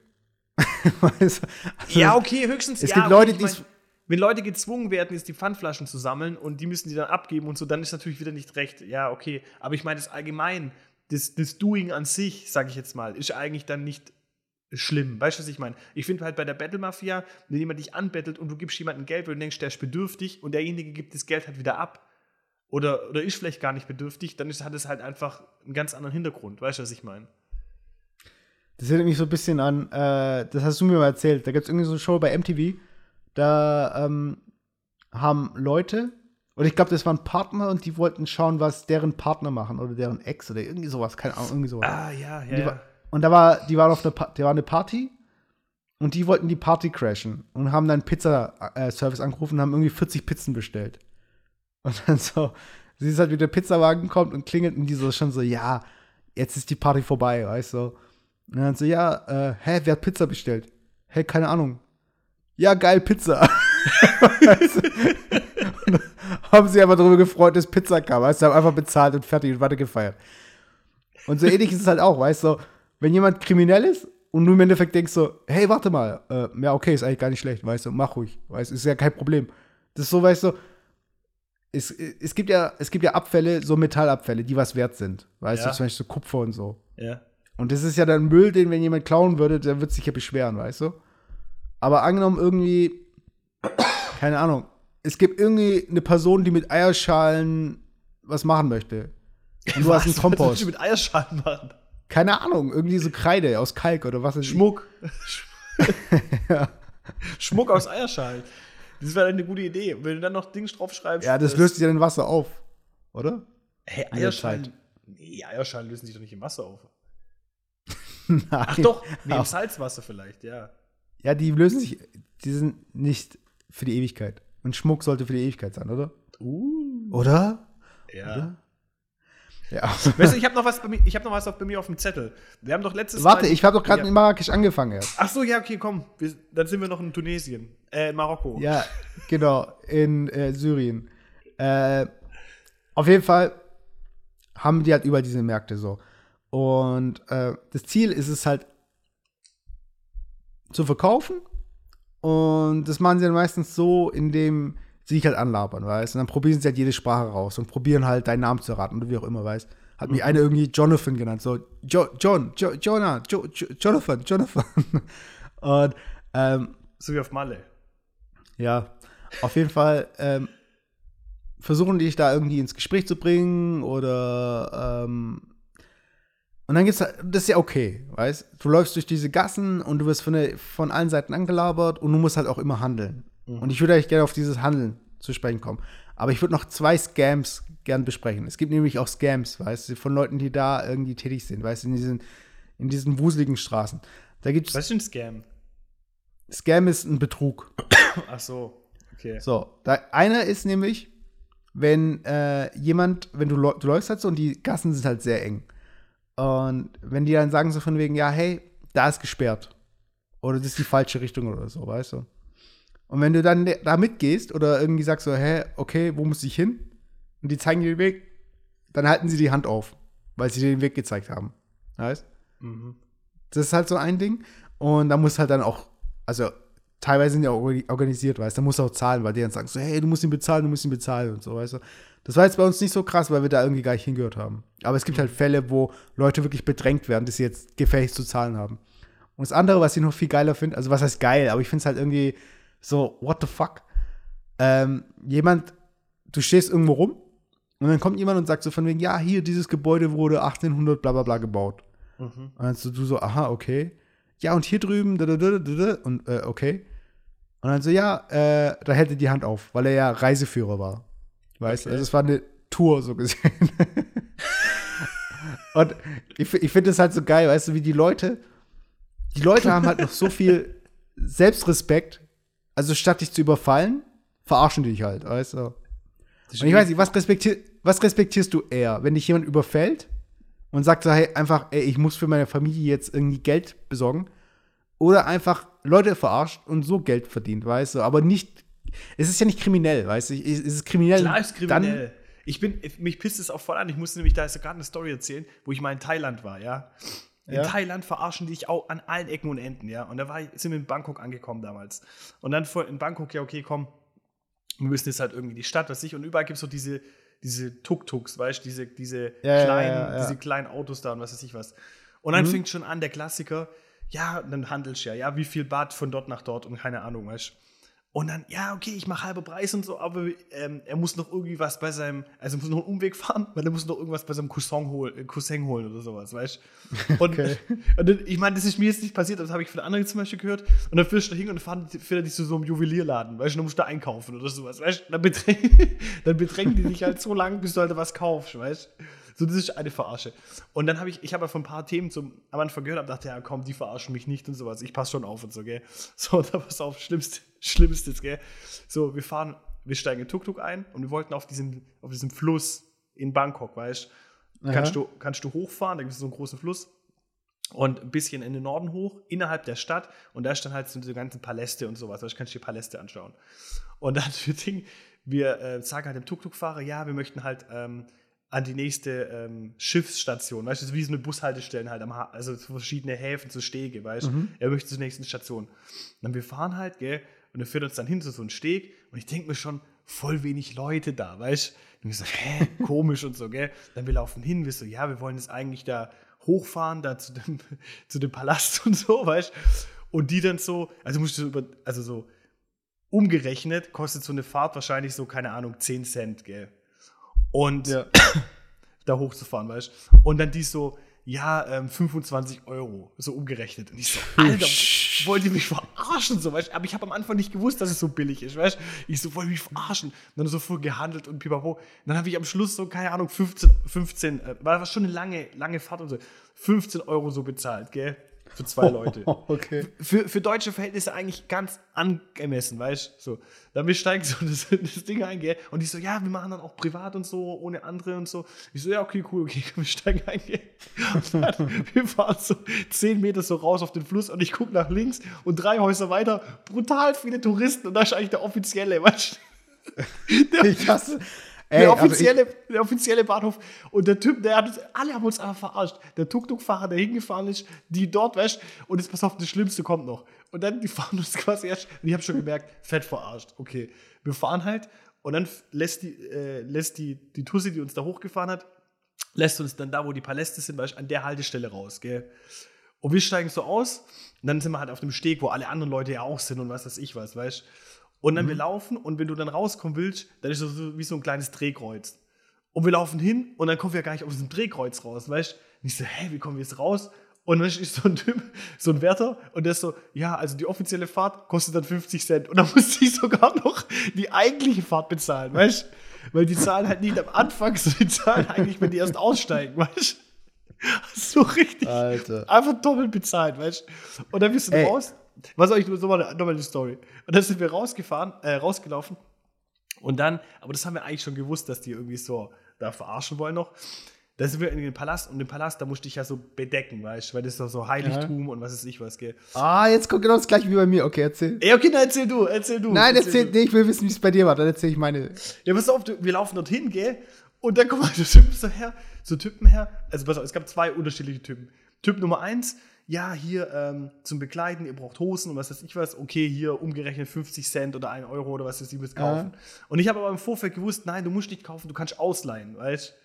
Also, Ja, okay, höchstens. Es ja, gibt Leute, ich die mein- wenn Leute gezwungen werden, jetzt die Pfandflaschen zu sammeln und die müssen die dann abgeben und so, dann ist natürlich wieder nicht recht. Ja, okay. Aber ich meine, das allgemein, das, das Doing an sich, sage ich jetzt mal, ist eigentlich dann nicht schlimm. Weißt du, was ich meine? Ich finde halt bei der Battle Mafia, wenn jemand dich anbettelt und du gibst jemandem Geld, weil du denkst, der ist bedürftig und derjenige gibt das Geld halt wieder ab oder, oder ist vielleicht gar nicht bedürftig, dann ist, hat es halt einfach einen ganz anderen Hintergrund. Weißt du, was ich meine? Das erinnert mich so ein bisschen an, äh, das hast du mir mal erzählt. Da gibt es irgendwie so eine Show bei MTV, da ähm, haben Leute, und ich glaube, das waren Partner und die wollten schauen, was deren Partner machen oder deren Ex oder irgendwie sowas, keine Ahnung, irgendwie sowas. Ah, ja, ja. Und, war, und da war, die waren auf eine, Pa- die war eine Party und die wollten die Party crashen und haben dann Pizza-Service angerufen und haben irgendwie 40 Pizzen bestellt. Und dann so, sie ist halt, wie der Pizzawagen kommt und klingelt und die so schon so, ja, jetzt ist die Party vorbei, weißt du. Und dann so, ja, äh, hä, wer hat Pizza bestellt? Hä, keine Ahnung. Ja, geil, Pizza. haben sie einfach darüber gefreut, dass Pizza kam, weißt du, haben einfach bezahlt und fertig und weitergefeiert. Und so ähnlich ist es halt auch, weißt du, wenn jemand kriminell ist und du im Endeffekt denkst so, hey, warte mal, äh, ja, okay, ist eigentlich gar nicht schlecht, weißt du, mach ruhig, weißt du, ist ja kein Problem. Das ist so, weißt du, es, es, gibt ja, es gibt ja Abfälle, so Metallabfälle, die was wert sind, weißt Ja. du, zum Beispiel so Kupfer und so. ja. Und das ist ja dann Müll, den, wenn jemand klauen würde, der wird sich ja beschweren, weißt du? Aber angenommen irgendwie, keine Ahnung, es gibt irgendwie eine Person, die mit Eierschalen was machen möchte. Und du hast einen Was Kompost. willst du mit Eierschalen machen? Keine Ahnung, irgendwie so Kreide aus Kalk oder was ich. Schmuck. Schmuck aus Eierschalen. Das wäre eine gute Idee. Wenn du dann noch Dings draufschreibst. Ja, das löst sich ja in Wasser auf, oder? Hey, Eierschalen. Nee, Eierschalen lösen sich doch nicht im Wasser auf. Nein. Ach doch, im Auch. Salzwasser vielleicht, ja. Ja, die lösen sich, die sind nicht für die Ewigkeit. Und Schmuck sollte für die Ewigkeit sein, oder? Uh. Oder? Ja. Oder? Ja. Weißt du, ich habe noch was bei mir, ich habe noch was auf, bei mir auf dem Zettel. Wir haben doch letztes Warte, Mal. ich habe doch gerade Ja. in Marrakesch angefangen erst. Ach so, ja, okay, komm. Wir, dann sind wir noch in Tunesien. Äh, in Marokko. Ja, genau, in äh, Syrien. Äh, auf jeden Fall haben die halt überall diese Märkte so. Und äh, das Ziel ist es halt zu verkaufen. Und das machen sie dann meistens so, indem sie dich halt anlabern, weißt Und dann probieren sie halt jede Sprache raus und probieren halt deinen Namen zu erraten oder wie auch immer, weißt Hat mich einer irgendwie Jonathan genannt, so jo John, jo Jonah, jo jo Jonathan, Jonathan. und ähm, So wie auf Malle. ja, auf jeden Fall ähm, versuchen die dich da irgendwie ins Gespräch zu bringen oder ähm, und dann gibt's halt, das ist ja okay, weißt du? läufst durch diese Gassen und du wirst von, der, von allen Seiten angelabert und du musst halt auch immer handeln. Und ich würde eigentlich gerne auf dieses Handeln zu sprechen kommen. Aber ich würde noch zwei Scams gern besprechen. Es gibt nämlich auch Scams, weißt du, von Leuten, die da irgendwie tätig sind, weißt du, in diesen, in diesen wuseligen Straßen. Da gibt's Was ist ein Scam? Scam ist ein Betrug. Ach so. Okay. So, da, einer ist nämlich, wenn äh, jemand, wenn du, du läufst halt so und die Gassen sind halt sehr eng. Und wenn die dann sagen so von wegen, ja, hey, da ist gesperrt. Oder das ist die falsche Richtung oder so, weißt du? Und wenn du dann de- da mitgehst oder irgendwie sagst so, hä, okay, wo muss ich hin? Und die zeigen dir den Weg, dann halten sie die Hand auf, weil sie dir den Weg gezeigt haben. Weißt? Mhm. Das ist halt so ein Ding. Und da muss halt dann auch, also teilweise sind die auch orga- organisiert, weißt du, da musst du auch zahlen, weil die dann sagen so, hey, du musst ihn bezahlen, du musst ihn bezahlen und so, weißt du. Das war jetzt bei uns nicht so krass, weil wir da irgendwie gar nicht hingehört haben. Aber es gibt halt Fälle, wo Leute wirklich bedrängt werden, dass sie jetzt gefälligst zu zahlen haben. Und das andere, was ich noch viel geiler finde, also was heißt geil, aber ich finde es halt irgendwie so, what the fuck? Ähm, jemand, du stehst irgendwo rum und dann kommt jemand und sagt so von wegen, ja, hier, dieses Gebäude wurde 1800 bla bla bla gebaut. Mhm. Und dann so, du so, aha, okay. Ja, und hier drüben, da, da, da, da, da, und äh, okay. Und dann so, ja, äh, da hält er die Hand auf, weil er ja Reiseführer war. Weißt du, Okay. also es war eine Tour so gesehen. und ich, ich finde es halt so geil, weißt du, wie die Leute, die Leute haben halt noch so viel Selbstrespekt, also statt dich zu überfallen, verarschen die dich halt, weißt du. Und ich weiß nicht, was, respektier, was respektierst du eher, wenn dich jemand überfällt und sagt so, hey, einfach, ey, ich muss für meine Familie jetzt irgendwie Geld besorgen oder einfach Leute verarscht und so Geld verdient, weißt du, aber nicht, es ist ja nicht kriminell, weißt du, es ist kriminell. Klar ist kriminell. Ich bin, mich pisst es auch voll an. Ich musste nämlich da ist gerade eine Story erzählen, wo ich mal in Thailand war, ja. In Ja. Thailand verarschen die dich auch an allen Ecken und Enden, ja. Und da war ich, sind wir in Bangkok angekommen damals. Und dann in Bangkok, ja, okay, komm, wir müssen jetzt halt irgendwie die Stadt, was ich, und überall gibt es so diese, diese Tuk-Tuks, weißt du, diese, diese, Ja, kleinen, ja. diese kleinen Autos da und was weiß ich was. Und dann Mhm. fängt schon an, der Klassiker, ja, dann handelst du ja, ja, wie viel Bad von dort nach dort und keine Ahnung, weißt du. Und dann, ja, okay, ich mache halber Preis und so, aber ähm, er muss noch irgendwie was bei seinem, also er muss noch einen Umweg fahren, weil er muss noch irgendwas bei seinem Cousin, hol, äh, Cousin holen oder sowas, weißt du? Und, Okay. und dann, ich meine, das ist mir jetzt nicht passiert, das habe ich von anderen zum Beispiel gehört. Und dann führst du da hin und dann fahren, fährt er dich zu so einem Juwelierladen, weißt du, dann musst du da einkaufen oder sowas, weißt du? Dann, dann bedrängen die dich halt so lange, bis du halt was kaufst, weißt du? So, das ist eine Verarsche. Und dann habe ich, ich habe ja von ein paar Themen zum, am Anfang gehört, aber dachte, ja, komm, die verarschen mich nicht und sowas. Ich passe schon auf und so, gell? So, da pass auf, schlimmste, schlimmstes, gell? So, wir fahren, wir steigen in Tuk-Tuk ein und wir wollten auf diesem, auf diesem Fluss in Bangkok, weißt du? Kannst du, kannst du hochfahren, da gibt es so einen großen Fluss und ein bisschen in den Norden hoch, innerhalb der Stadt. Und da stehen halt so diese ganzen Paläste und sowas. Also kannst du die Paläste anschauen. Und dann wir, Ding, wir äh, sagen halt dem Tuk-Tuk-Fahrer, ja, wir möchten halt ähm, an die nächste ähm, Schiffsstation. Weißt du, wie so eine Bushaltestellen halt am ha also so verschiedene Häfen, so Stege, weißt du. Er möchte zur nächsten Station. Und dann wir fahren halt, gell, und er führt uns dann hin zu so einem Steg. Und ich denke mir schon, voll wenig Leute da, weißt du. Und wir so, hä, komisch und so, gell. Dann wir laufen hin, wir so, ja, wir wollen jetzt eigentlich da hochfahren, da zu dem, zu dem Palast und so, weißt du. Und die dann so, also musst du über, also so umgerechnet, kostet so eine Fahrt wahrscheinlich so, keine Ahnung, 10 Cent, gell. Und Ja. da hochzufahren, weißt du? Und dann die so, ja, ähm, 25 Euro, so umgerechnet. Und ich so, Alter, wollt ihr mich verarschen? So, weißt? Aber ich habe am Anfang nicht gewusst, dass es so billig ist, weißt? du? Ich so, wollt ihr mich verarschen? Und dann so voll gehandelt und pipapo. Und dann habe ich am Schluss so, keine Ahnung, 15, 15 äh, war schon eine lange, lange Fahrt und so, 15 Euro so bezahlt, gell? Für zwei Leute Okay. für, für deutsche Verhältnisse eigentlich ganz angemessen, weißt du? So, dann wir steigen so das, das Ding ein, gell? Und die so, ja, wir machen dann auch privat und so, ohne andere und so. Ich so, ja, okay, cool, okay, wir steigen ein, gell? Und dann, wir fahren so 10 Meter so raus auf den Fluss und ich gucke nach links und drei Häuser weiter, brutal viele Touristen und da ist eigentlich der offizielle, weißt du? Ich hasse. Ey, Der ich- offizielle, der offizielle Bahnhof. Und der Typ, der hat uns, alle haben uns einfach verarscht. Der Tuk-Tuk-Fahrer, der hingefahren ist, die dort, weißt du, und jetzt pass auf, das Schlimmste kommt noch. Und dann, die fahren uns quasi erst, und ich habe schon gemerkt, fett verarscht. Okay, wir fahren halt, und dann lässt die, äh, lässt die, die Tussi, die uns da hochgefahren hat, lässt uns dann da, wo die Paläste sind, weißt, an der Haltestelle raus, gell. Und wir steigen so aus, und dann sind wir halt auf dem Steg, wo alle anderen Leute ja auch sind und was weiß ich was, weißt du. Und dann wir laufen und wenn du dann rauskommen willst, dann ist das so wie so ein kleines Drehkreuz. Und wir laufen hin und dann kommen wir gar nicht aus diesem Drehkreuz raus, weißt du? Und ich so, hä, wie kommen wir jetzt raus? Und dann ist so ein Typ, so ein Wärter, und der ist so, ja, also die offizielle Fahrt kostet dann 50 Cent. Und dann musste ich sogar noch die eigentliche Fahrt bezahlen, weißt du? Weil die zahlen halt nicht am Anfang, sondern die zahlen eigentlich, wenn die erst aussteigen, weißt du? So richtig. Alter. Einfach doppelt bezahlt, weißt du? Und dann bist du Ey. raus. Was soll ich so mal nochmal die Story? Und dann sind wir rausgefahren, äh, rausgelaufen. Und dann, aber das haben wir eigentlich schon gewusst, dass die irgendwie so da verarschen wollen noch. Da sind wir in den Palast und den Palast, da musste ich ja so bedecken, weißt du, weil das ist doch so Heiligtum und was ist ich was, gell? Ah, jetzt kommt genau das gleiche wie bei mir. Okay, erzähl. Ey, okay, dann erzähl du, erzähl du. Nein, erzähl, du. nee, ich will wissen, wie es bei dir war. Dann erzähl ich meine. Ja, pass auf, wir laufen dorthin, gell? Und dann kommen halt so Typen so her, so Typen her. Also pass auf, es gab zwei unterschiedliche Typen. Typ Nummer eins, ja, hier ähm, zum Bekleiden, ihr braucht Hosen und was weiß ich was. Okay, hier umgerechnet 50 Cent oder 1 Euro oder was weiß ich, müsst kaufen. Und ich habe aber im Vorfeld gewusst, nein, du musst nicht kaufen, du kannst ausleihen, weißt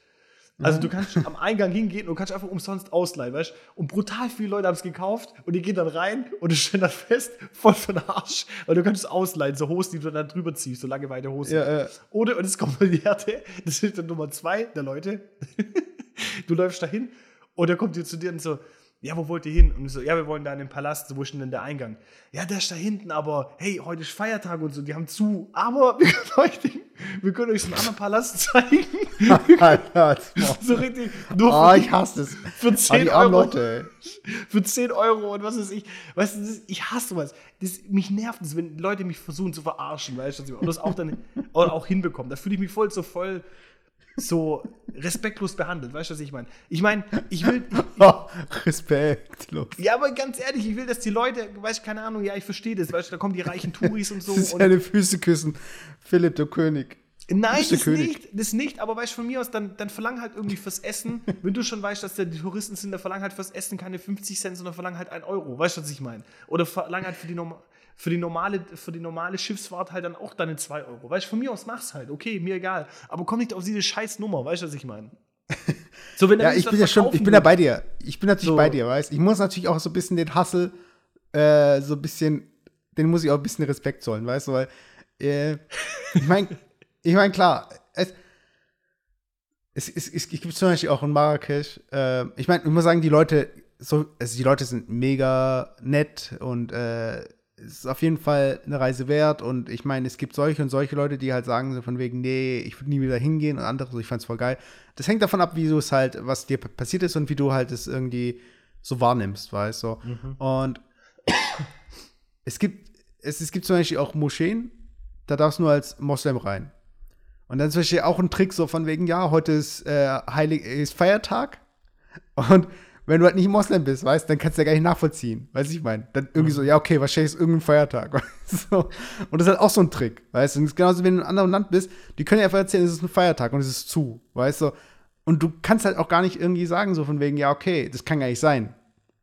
also du kannst am Eingang hingehen und du kannst einfach umsonst ausleihen, weißt Und brutal viele Leute haben es gekauft und die gehen dann rein und du stellst dann fest, voll von Arsch, weil du kannst es ausleihen, so Hosen, die du dann drüber ziehst, so lange weite Hosen. Ja, ja. Oder, und jetzt kommt mal die Härte, das ist dann Nummer zwei der Leute. du läufst da hin und er kommt dir zu dir und so, ja, wo wollt ihr hin? Und ich so, ja, wir wollen da in den Palast, so, wo ist denn der Eingang? Ja, der ist da hinten, aber hey, heute ist Feiertag und so, die haben zu, aber wir können euch, den, wir können euch so einen anderen Palast zeigen. Alter, so richtig, nur oh, für, ich hasse es. für Ah, 10 die armen Euro. Leute, Für 10 Euro und was weiß ich. Weißt du, das, ich hasse sowas. Das, mich nervt es, wenn Leute mich versuchen zu verarschen, weißt du, und das auch dann auch hinbekommen. Da fühle ich mich voll so voll so respektlos behandelt, weißt du, was ich meine? Ich meine, ich will, ey. Oh, respektlos. ja, aber ganz ehrlich, ich will, dass die Leute, weißt du, keine Ahnung, ja, ich verstehe das, weißt du, da kommen die reichen Touris und so. und, Seine Füße küssen. Philipp, der König. Nein, das König. nicht, das nicht, aber weißt du, von mir aus, dann, dann verlang halt irgendwie fürs Essen, wenn du schon weißt, dass da die Touristen sind, dann verlang halt fürs Essen keine 50 Cent, sondern verlang halt 1 Euro, weißt du, was ich meine? Oder verlang halt für die Normal, für die normale, für die normale Schiffsfahrt halt dann auch deine 2 Euro. Weißt du, von mir aus mach's halt, okay, mir egal. Aber komm nicht auf diese scheiß Nummer, weißt du, was ich meine? So, wenn ja, ich bin ja schon, ich bin ja bei dir. Ich bin natürlich so. bei dir, weißt Ich muss natürlich auch so ein bisschen den Hassel, äh, so ein bisschen, den muss ich auch ein bisschen Respekt zollen, weißt du, weil, äh, ich meine, ich meine, klar, es, es, es, es gibt zum Beispiel auch in Marrakesch, äh, ich meine, ich muss sagen, die Leute, so, also die Leute sind mega nett und äh, ist auf jeden Fall eine Reise wert und ich meine, es gibt solche und solche Leute, die halt sagen so von wegen, nee, ich würde nie wieder hingehen und andere so, ich fand's voll geil. Das hängt davon ab, wie du es halt, was dir passiert ist und wie du halt es irgendwie so wahrnimmst, weißt du. Mhm. Und es gibt, es, es gibt zum Beispiel auch Moscheen, da darfst du nur als Moslem rein. Und dann ist zum Beispiel auch ein Trick so von wegen, ja, heute ist, äh, heilig, ist Feiertag und wenn du halt nicht Moslem bist, weißt, dann kannst du ja gar nicht nachvollziehen. Weißt du, ich meine? Dann irgendwie so, mhm. ja, okay, wahrscheinlich ist irgendein Feiertag. so. Und das ist halt auch so ein Trick, weißt du? Und das ist genauso, wenn du in einem anderen Land bist, die können ja einfach erzählen, es ist ein Feiertag und es ist zu, weißt du? Und du kannst halt auch gar nicht irgendwie sagen, so von wegen, ja, okay, das kann gar nicht sein.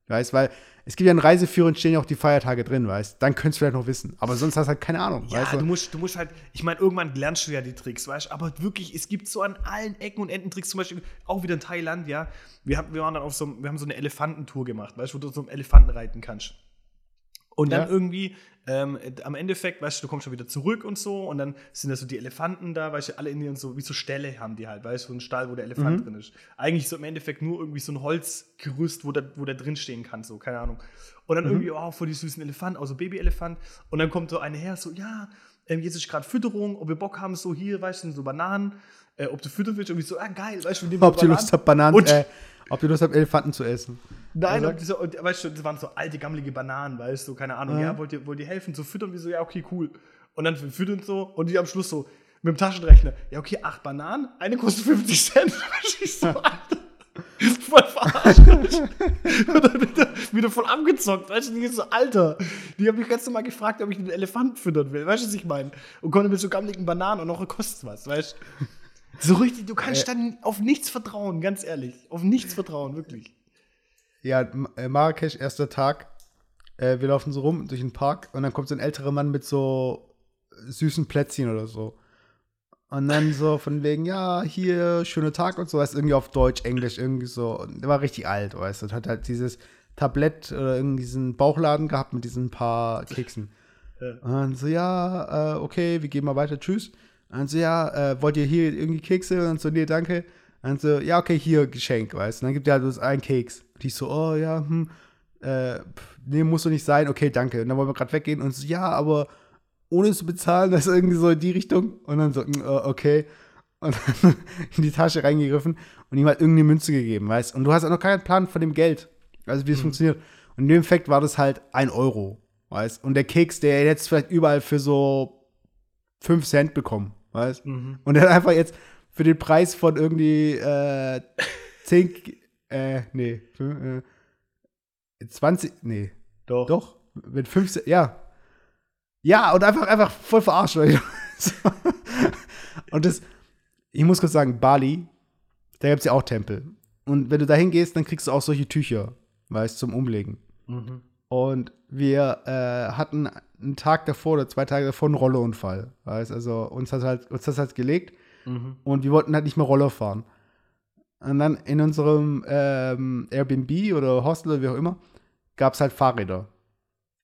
Weißt, weil es gibt ja in Reiseführern stehen ja auch die Feiertage drin, weißt Dann könntest du vielleicht noch wissen. Aber sonst hast du halt keine Ahnung. Ja, weißt du? du musst, du musst halt, ich meine, irgendwann lernst du ja die Tricks, weißt du? Aber wirklich, es gibt so an allen Ecken und Enden Tricks, zum Beispiel auch wieder in Thailand, ja. Wir, haben, wir waren dann auf so, wir haben so eine Elefantentour gemacht, weißt du, wo du so einem Elefanten reiten kannst. Und dann ja. irgendwie ähm, am Endeffekt, weißt du, du kommst schon wieder zurück und so und dann sind da so die Elefanten da, weißt du, alle in Indien so, wie so Ställe haben die halt, weißt du, so ein Stall, wo der Elefant mhm. drin ist. Eigentlich so im Endeffekt nur irgendwie so ein Holzgerüst, wo der, wo der drin stehen kann, so, keine Ahnung. Und dann mhm. irgendwie, oh, vor die süßen Elefanten, also Babyelefant. Und dann kommt so eine her, so, ja, ähm, jetzt ist gerade Fütterung, ob wir Bock haben, so hier, weißt du, so Bananen, äh, ob du füttern willst, irgendwie so, ah, geil, weißt du, Ob du Lust hast, Bananen, äh, ob ihr Lust habt, Elefanten zu essen. Nein, und diese, und, weißt du, das waren so alte, gammelige Bananen, weißt du, keine Ahnung. Ja, ja wollt, ihr, wollt ihr helfen zu füttern? Wie so, ja, okay, cool. Und dann füttern so und die am Schluss so mit dem Taschenrechner, ja, okay, acht Bananen, eine kostet 50 Cent. ich so, Alter, voll verarscht. und dann wieder, wieder voll abgezockt, weißt du, die ist so, Alter. Die haben mich ganz normal gefragt, ob ich einen Elefanten füttern will, weißt du, was ich meine? Und konnte mit so gammeligen Bananen und noch kostet was, weißt du. So richtig, du kannst äh, dann auf nichts vertrauen, ganz ehrlich. Auf nichts vertrauen, wirklich. Ja, äh, Marrakesch, erster Tag. Äh, wir laufen so rum durch den Park und dann kommt so ein älterer Mann mit so süßen Plätzchen oder so. Und dann so von wegen, ja, hier, schöner Tag und so, weißt irgendwie auf Deutsch, Englisch, irgendwie so. Und der war richtig alt, weißt du, und hat halt dieses Tablett oder irgendwie diesen Bauchladen gehabt mit diesen paar Keksen. Ja. Und dann so, ja, äh, okay, wir gehen mal weiter, tschüss. Und dann so, ja, äh, wollt ihr hier irgendwie Kekse? Und dann so, nee, danke. Und dann so, ja, okay, hier, Geschenk, weißt du. Und dann gibt er halt bloß einen Keks. Die so, oh ja, hm, äh, nee, muss doch nicht sein, okay, danke. Und dann wollen wir gerade weggehen und so, ja, aber ohne zu bezahlen, das ist irgendwie so in die Richtung. Und dann so, hm, okay. Und dann in die Tasche reingegriffen und ihm halt irgendeine Münze gegeben, weißt Und du hast auch noch keinen Plan von dem Geld, also wie es mhm. funktioniert. Und in dem Effekt war das halt ein Euro, weißt Und der Keks, der jetzt vielleicht überall für so 5 Cent bekommen, weißt mhm. Und er hat einfach jetzt für den Preis von irgendwie äh, 10, äh, nee. Fünf, äh, 20. Nee. Doch. Doch. Mit 15. Ja. Ja, und einfach, einfach voll verarscht. und das. Ich muss kurz sagen, Bali, da gibt es ja auch Tempel. Und wenn du da hingehst, dann kriegst du auch solche Tücher, weißt zum Umlegen. Mhm. Und wir äh, hatten einen Tag davor oder zwei Tage davor einen Rollerunfall. Weißt also uns hat halt, uns das halt gelegt mhm. und wir wollten halt nicht mehr Roller fahren. Und dann in unserem ähm, Airbnb oder Hostel oder wie auch immer, gab es halt Fahrräder.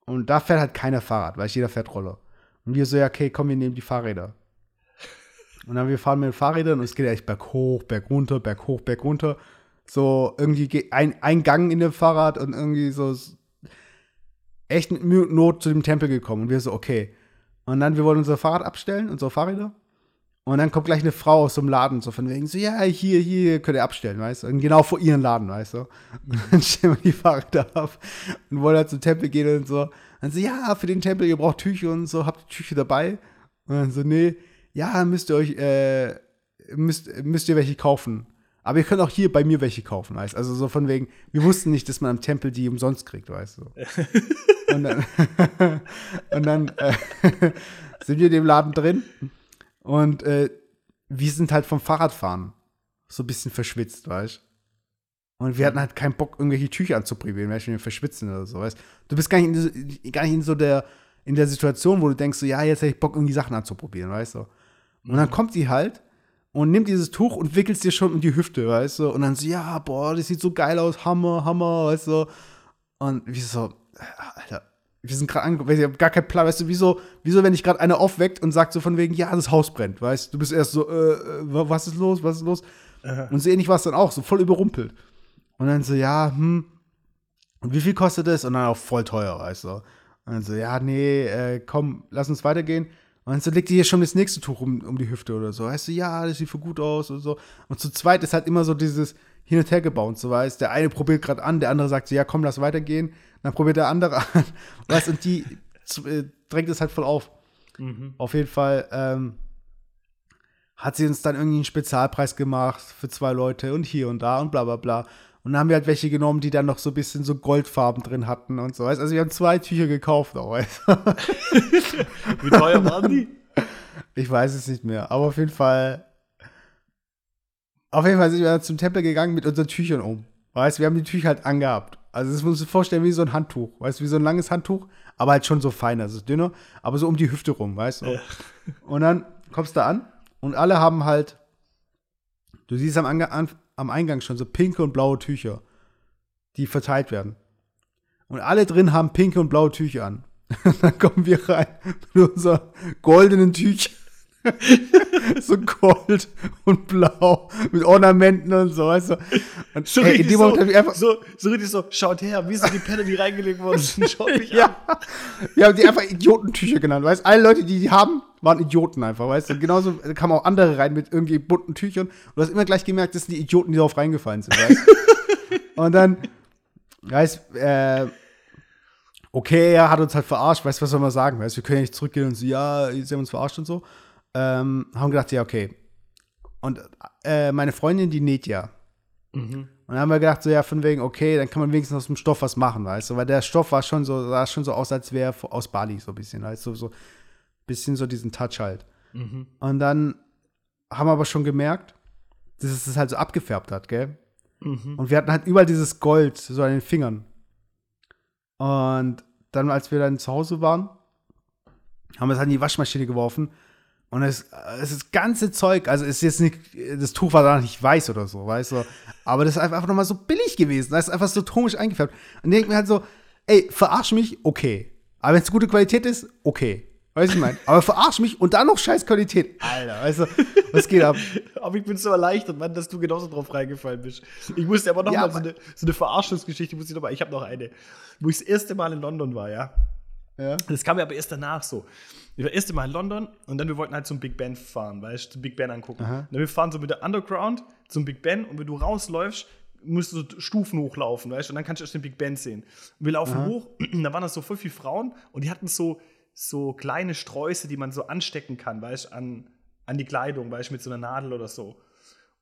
Und da fährt halt keiner Fahrrad, weil jeder fährt Roller. Und wir so, ja, okay, komm, wir nehmen die Fahrräder. Und dann wir fahren mit den Fahrrädern und es geht echt berg hoch, berg runter, berg hoch, berg runter. So irgendwie ein, ein Gang in dem Fahrrad und irgendwie so echt mit Not zu dem Tempel gekommen. Und wir so, okay. Und dann, wir wollen unser Fahrrad abstellen, unsere Fahrräder. Und dann kommt gleich eine Frau aus dem Laden, so von wegen, so, ja, hier, hier könnt ihr abstellen, weißt du? Und genau vor ihren Laden, weißt du? Und dann stellen wir die Fahrräder ab und wollen halt zum Tempel gehen und so. Und dann so, ja, für den Tempel, ihr braucht Tücher und so, habt ihr Tücher dabei? Und dann so, nee, ja, müsst ihr euch, äh, müsst, müsst ihr welche kaufen. Aber ihr könnt auch hier bei mir welche kaufen, weißt du? Also so von wegen, wir wussten nicht, dass man am Tempel die umsonst kriegt, weißt du? und dann, und dann äh, sind wir in dem Laden drin und äh, wir sind halt vom Fahrradfahren so ein bisschen verschwitzt, weißt Und wir hatten halt keinen Bock, irgendwelche Tücher anzuprobieren, wenn wir verschwitzen oder so, weißt Du bist gar nicht, in, gar nicht in so der, in der Situation, wo du denkst, so, ja, jetzt hätte ich Bock, irgendwie Sachen anzuprobieren, weißt du. Und dann kommt sie halt und nimmt dieses Tuch und wickelt es dir schon um die Hüfte, weißt du. Und dann so, ja, boah, das sieht so geil aus, Hammer, Hammer, weißt du. Und wie so, Alter, wir sind gerade angekommen, ich habe gar keinen Plan, weißt du, wieso, wieso wenn dich gerade einer aufweckt und sagt so von wegen, ja, das Haus brennt, weißt du, du bist erst so, äh, äh, was ist los, was ist los? Aha. Und so ähnlich war es dann auch, so voll überrumpelt. Und dann so, ja, hm, und wie viel kostet das? Und dann auch voll teuer, weißt du. Und dann so, ja, nee, äh, komm, lass uns weitergehen. Und dann so legt die hier schon das nächste Tuch um, um die Hüfte oder so. Weißt du, ja, das sieht voll gut aus und so. Und zu zweit ist halt immer so dieses Hin- und Hergebaut, so weißt Der eine probiert gerade an, der andere sagt so, ja, komm, lass weitergehen. Dann probiert der andere an. Weißt und die äh, drängt es halt voll auf. Mhm. Auf jeden Fall ähm, hat sie uns dann irgendwie einen Spezialpreis gemacht für zwei Leute und hier und da und bla bla bla. Und dann haben wir halt welche genommen, die dann noch so ein bisschen so Goldfarben drin hatten und so. Weißt? Also wir haben zwei Tücher gekauft auch, weißt? Wie teuer waren die? Ich weiß es nicht mehr. Aber auf jeden Fall. Auf jeden Fall sind wir zum Tempel gegangen mit unseren Tüchern um. Weißt wir haben die Tücher halt angehabt. Also das musst du dir vorstellen wie so ein Handtuch. Weißt du, wie so ein langes Handtuch, aber halt schon so fein, also dünner, aber so um die Hüfte rum, weißt du? Ja. Und dann kommst du da an und alle haben halt, du siehst am, Ange an, am Eingang schon so pinke und blaue Tücher, die verteilt werden. Und alle drin haben pinke und blaue Tücher an. dann kommen wir rein mit unseren goldenen Tüchern. so gold und blau mit Ornamenten und so, weißt du. Und So ey, in dem Moment so, ich einfach, so, so richtig so, schaut her, wie sind die Penne, die reingelegt worden sind? Schaut mich an. ja, wir haben die einfach Idiotentücher genannt, weißt du. Alle Leute, die die haben, waren Idioten einfach, weißt du. Genauso kamen auch andere rein mit irgendwie bunten Tüchern. Und du hast immer gleich gemerkt, das sind die Idioten, die darauf reingefallen sind, weißt du. Und dann, weißt äh, okay, er hat uns halt verarscht, weißt du, was soll man sagen, weißt wir können ja nicht zurückgehen und so, ja, sie haben uns verarscht und so. Ähm, haben gedacht, ja, okay. Und äh, meine Freundin, die näht ja. Mhm. Und dann haben wir gedacht, so ja, von wegen, okay, dann kann man wenigstens aus dem Stoff was machen, weißt du? Weil der Stoff war schon so, sah schon so aus, als wäre aus Bali, so ein bisschen, weißt du? So, bisschen so diesen Touch halt. Mhm. Und dann haben wir aber schon gemerkt, dass es das halt so abgefärbt hat, gell? Mhm. Und wir hatten halt überall dieses Gold, so an den Fingern. Und dann, als wir dann zu Hause waren, haben wir es halt in die Waschmaschine geworfen. Und es, es ist das ganze Zeug, also es ist jetzt nicht, das Tuch war da nicht weiß oder so, weißt du. Aber das ist einfach nochmal so billig gewesen. Das ist einfach so komisch eingefärbt. Und ich denke mir halt so, ey, verarsch mich, okay. Aber wenn es gute Qualität ist, okay. Weißt du, ich meine? Aber verarsch mich und dann noch scheiß Qualität. Alter, weißt du, was geht ab? Aber ich bin so erleichtert, Mann, dass du genauso drauf reingefallen bist. Ich musste aber noch Ja, mal so eine, so eine Verarschungsgeschichte, muss ich noch mal, ich habe noch eine, wo ich das erste Mal in London war, ja. Ja. Das kam mir aber erst danach so. Ich war das erste Mal in London und dann wir wollten halt zum Big Ben fahren, weißt du, zum Big Ben angucken. Aha. Und dann wir fahren so mit der Underground zum Big Ben und wenn du rausläufst, musst du so Stufen hochlaufen, weißt du, und dann kannst du erst den Big Ben sehen. Und wir laufen hoch, und da waren da so voll viele Frauen und die hatten so, so kleine Sträuße, die man so anstecken kann, weißt du, an, an die Kleidung, weißt du, mit so einer Nadel oder so.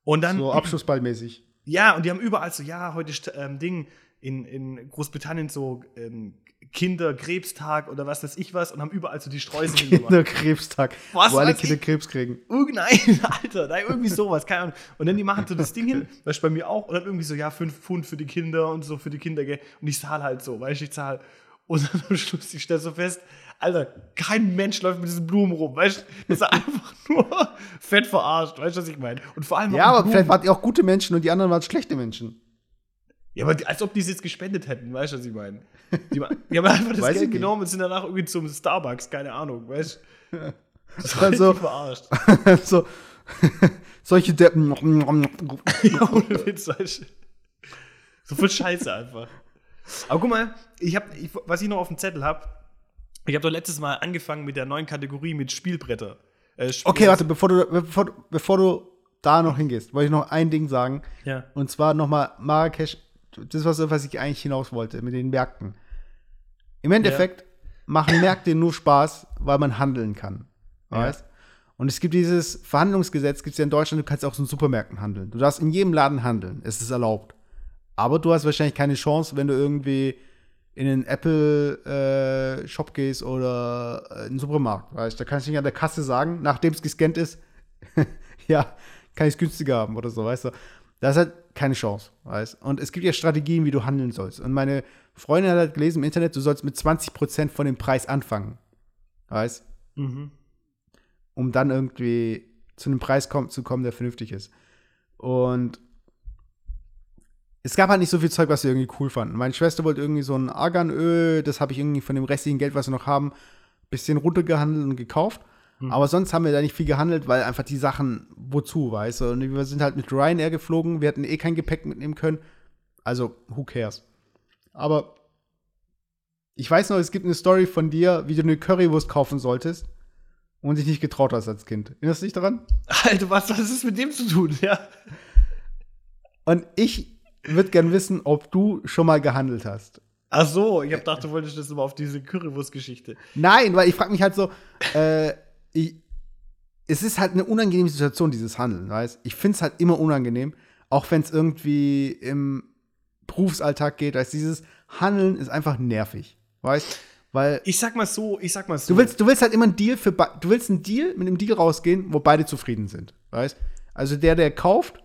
Und dann, So abschlussballmäßig. ja, und die haben überall so, ja, heute ist ähm, Ding in, in Großbritannien so ähm, Kinderkrebstag oder was weiß ich was und haben überall so die Sträuße hingemacht. Kinderkrebstag. Was wo alle Kinder ich? Krebs kriegen. Irgendein, Alter, nein, irgendwie sowas, keine Ahnung. Und dann die machen so das Ding hin, weißt du, bei mir auch, und dann irgendwie so, ja, fünf Pfund für die Kinder und so für die Kinder, gell. Und ich zahle halt so, weißt du, ich zahle. Und dann am Schluss, ich stelle so fest, Alter, kein Mensch läuft mit diesen Blumen rum, weißt du? Das ist einfach nur fett verarscht, weißt du, was ich meine? Und vor allem Ja, aber Blumen. vielleicht waren die auch gute Menschen und die anderen waren schlechte Menschen. Ja, aber als ob die es jetzt gespendet hätten, weißt du, was ich meine? Die, die haben einfach das Weiß Geld genommen und sind danach irgendwie zum Starbucks, keine Ahnung, weißt du? Das Also- richtig verarscht. so, solche Deppen. ja, ohne Witz, weißt du? So viel Scheiße einfach. Aber guck mal, ich hab, ich, was ich noch auf dem Zettel habe, ich habe doch letztes Mal angefangen mit der neuen Kategorie mit Spielbretter. Äh, Spiel- Okay, warte, bevor du, bevor, bevor du da noch hingehst, wollte ich noch ein Ding sagen. Ja. Und zwar nochmal Marrakesch, das war so, was ich eigentlich hinaus wollte, mit den Märkten. Im Endeffekt machen Märkte nur Spaß, weil man handeln kann. Ja. Weißt? Und es gibt dieses Verhandlungsgesetz, gibt es ja in Deutschland, du kannst auch in Supermärkten handeln. Du darfst in jedem Laden handeln, es ist erlaubt. Aber du hast wahrscheinlich keine Chance, wenn du irgendwie in einen Apple-Shop gehst oder äh, in einen Supermarkt. Weißt? Da kannst du nicht an der Kasse sagen, nachdem es gescannt ist, ja, kann ich es günstiger haben oder so, weißt du. Da ist halt keine Chance, weißt Und es gibt ja Strategien, wie du handeln sollst. Und meine Freundin hat halt gelesen im Internet, du sollst mit 20% von dem Preis anfangen. Weißt? Mhm. Um dann irgendwie zu einem Preis kommen, zu kommen, der vernünftig ist. Und es gab halt nicht so viel Zeug, was wir irgendwie cool fanden. Meine Schwester wollte irgendwie so ein Arganöl, das habe ich irgendwie von dem restlichen Geld, was wir noch haben, bisschen runtergehandelt und gekauft. Hm. Aber sonst haben wir da nicht viel gehandelt, weil einfach die Sachen, wozu, weißt du? Und wir sind halt mit Ryanair geflogen, wir hatten eh kein Gepäck mitnehmen können. Also, who cares? Aber ich weiß noch, es gibt eine Story von dir, wie du eine Currywurst kaufen solltest und dich nicht getraut hast als Kind. Erinnerst du dich daran? Alter, was, was ist mit dem zu tun? Ja. Und ich würde gern wissen, ob du schon mal gehandelt hast. Ach so, ich hab gedacht, du wolltest das immer auf diese Currywurst-Geschichte. Nein, weil ich frage mich halt so, äh, ich, es ist halt eine unangenehme Situation, dieses Handeln, weißt Ich finde es halt immer unangenehm, auch wenn es irgendwie im Berufsalltag geht, als dieses Handeln ist einfach nervig, weißt Weil Ich sag mal so, ich sag mal so. du willst, du willst halt immer einen Deal für, du willst einen Deal mit einem Deal rausgehen, wo beide zufrieden sind, weißt Also der, der kauft,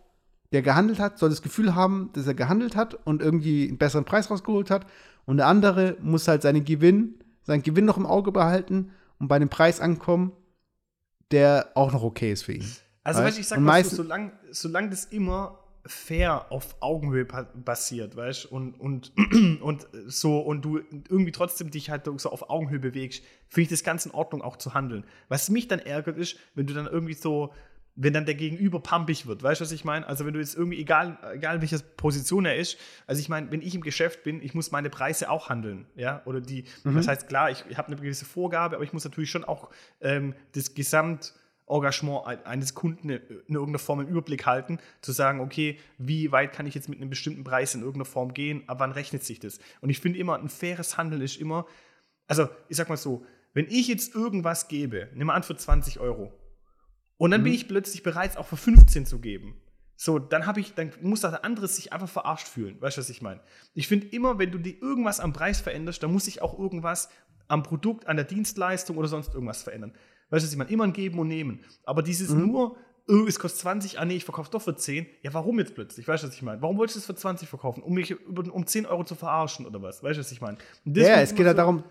der gehandelt hat, soll das Gefühl haben, dass er gehandelt hat und irgendwie einen besseren Preis rausgeholt hat. Und der andere muss halt seinen Gewinn, seinen Gewinn noch im Auge behalten und bei einem Preis ankommen, der auch noch okay ist für ihn. Also, Weißt? ich sag mal so, solange solang das immer fair auf Augenhöhe basiert, weißt und, und, und so und du irgendwie trotzdem dich halt so auf Augenhöhe bewegst, finde ich das ganz in Ordnung auch zu handeln. Was mich dann ärgert ist, wenn du dann irgendwie so, wenn dann der Gegenüber pampig wird, weißt du, was ich meine? Also wenn du jetzt irgendwie, egal, egal welche Position er ist, also ich meine, wenn ich im Geschäft bin, ich muss meine Preise auch handeln, ja, oder die, das heißt, klar, ich, ich habe eine gewisse Vorgabe, aber ich muss natürlich schon auch ähm, das Gesamt Engagement ein- eines Kunden in irgendeiner Form im Überblick halten, zu sagen, okay, wie weit kann ich jetzt mit einem bestimmten Preis in irgendeiner Form gehen, ab wann rechnet sich das? Und ich finde immer, ein faires Handeln ist immer, also ich sag mal so, wenn ich jetzt irgendwas gebe, nimm mal an für 20 Euro, und dann bin ich plötzlich bereit, auch für 15 zu geben. So, dann habe ich, dann muss der andere sich einfach verarscht fühlen. Weißt du, was ich meine? Ich finde immer, wenn du dir irgendwas am Preis veränderst, dann muss sich auch irgendwas am Produkt, an der Dienstleistung oder sonst irgendwas verändern. Weißt du, was ich meine? Immer ein Geben und Nehmen. Aber dieses nur, oh, es kostet 20, ah nee, ich verkaufe doch für 10. Ja, warum jetzt plötzlich? Weißt du, was ich meine? Warum wolltest du es für 20 verkaufen? Um mich um 10 Euro zu verarschen oder was? Weißt du, was ich meine? Ja, es ich geht immer halt so- darum,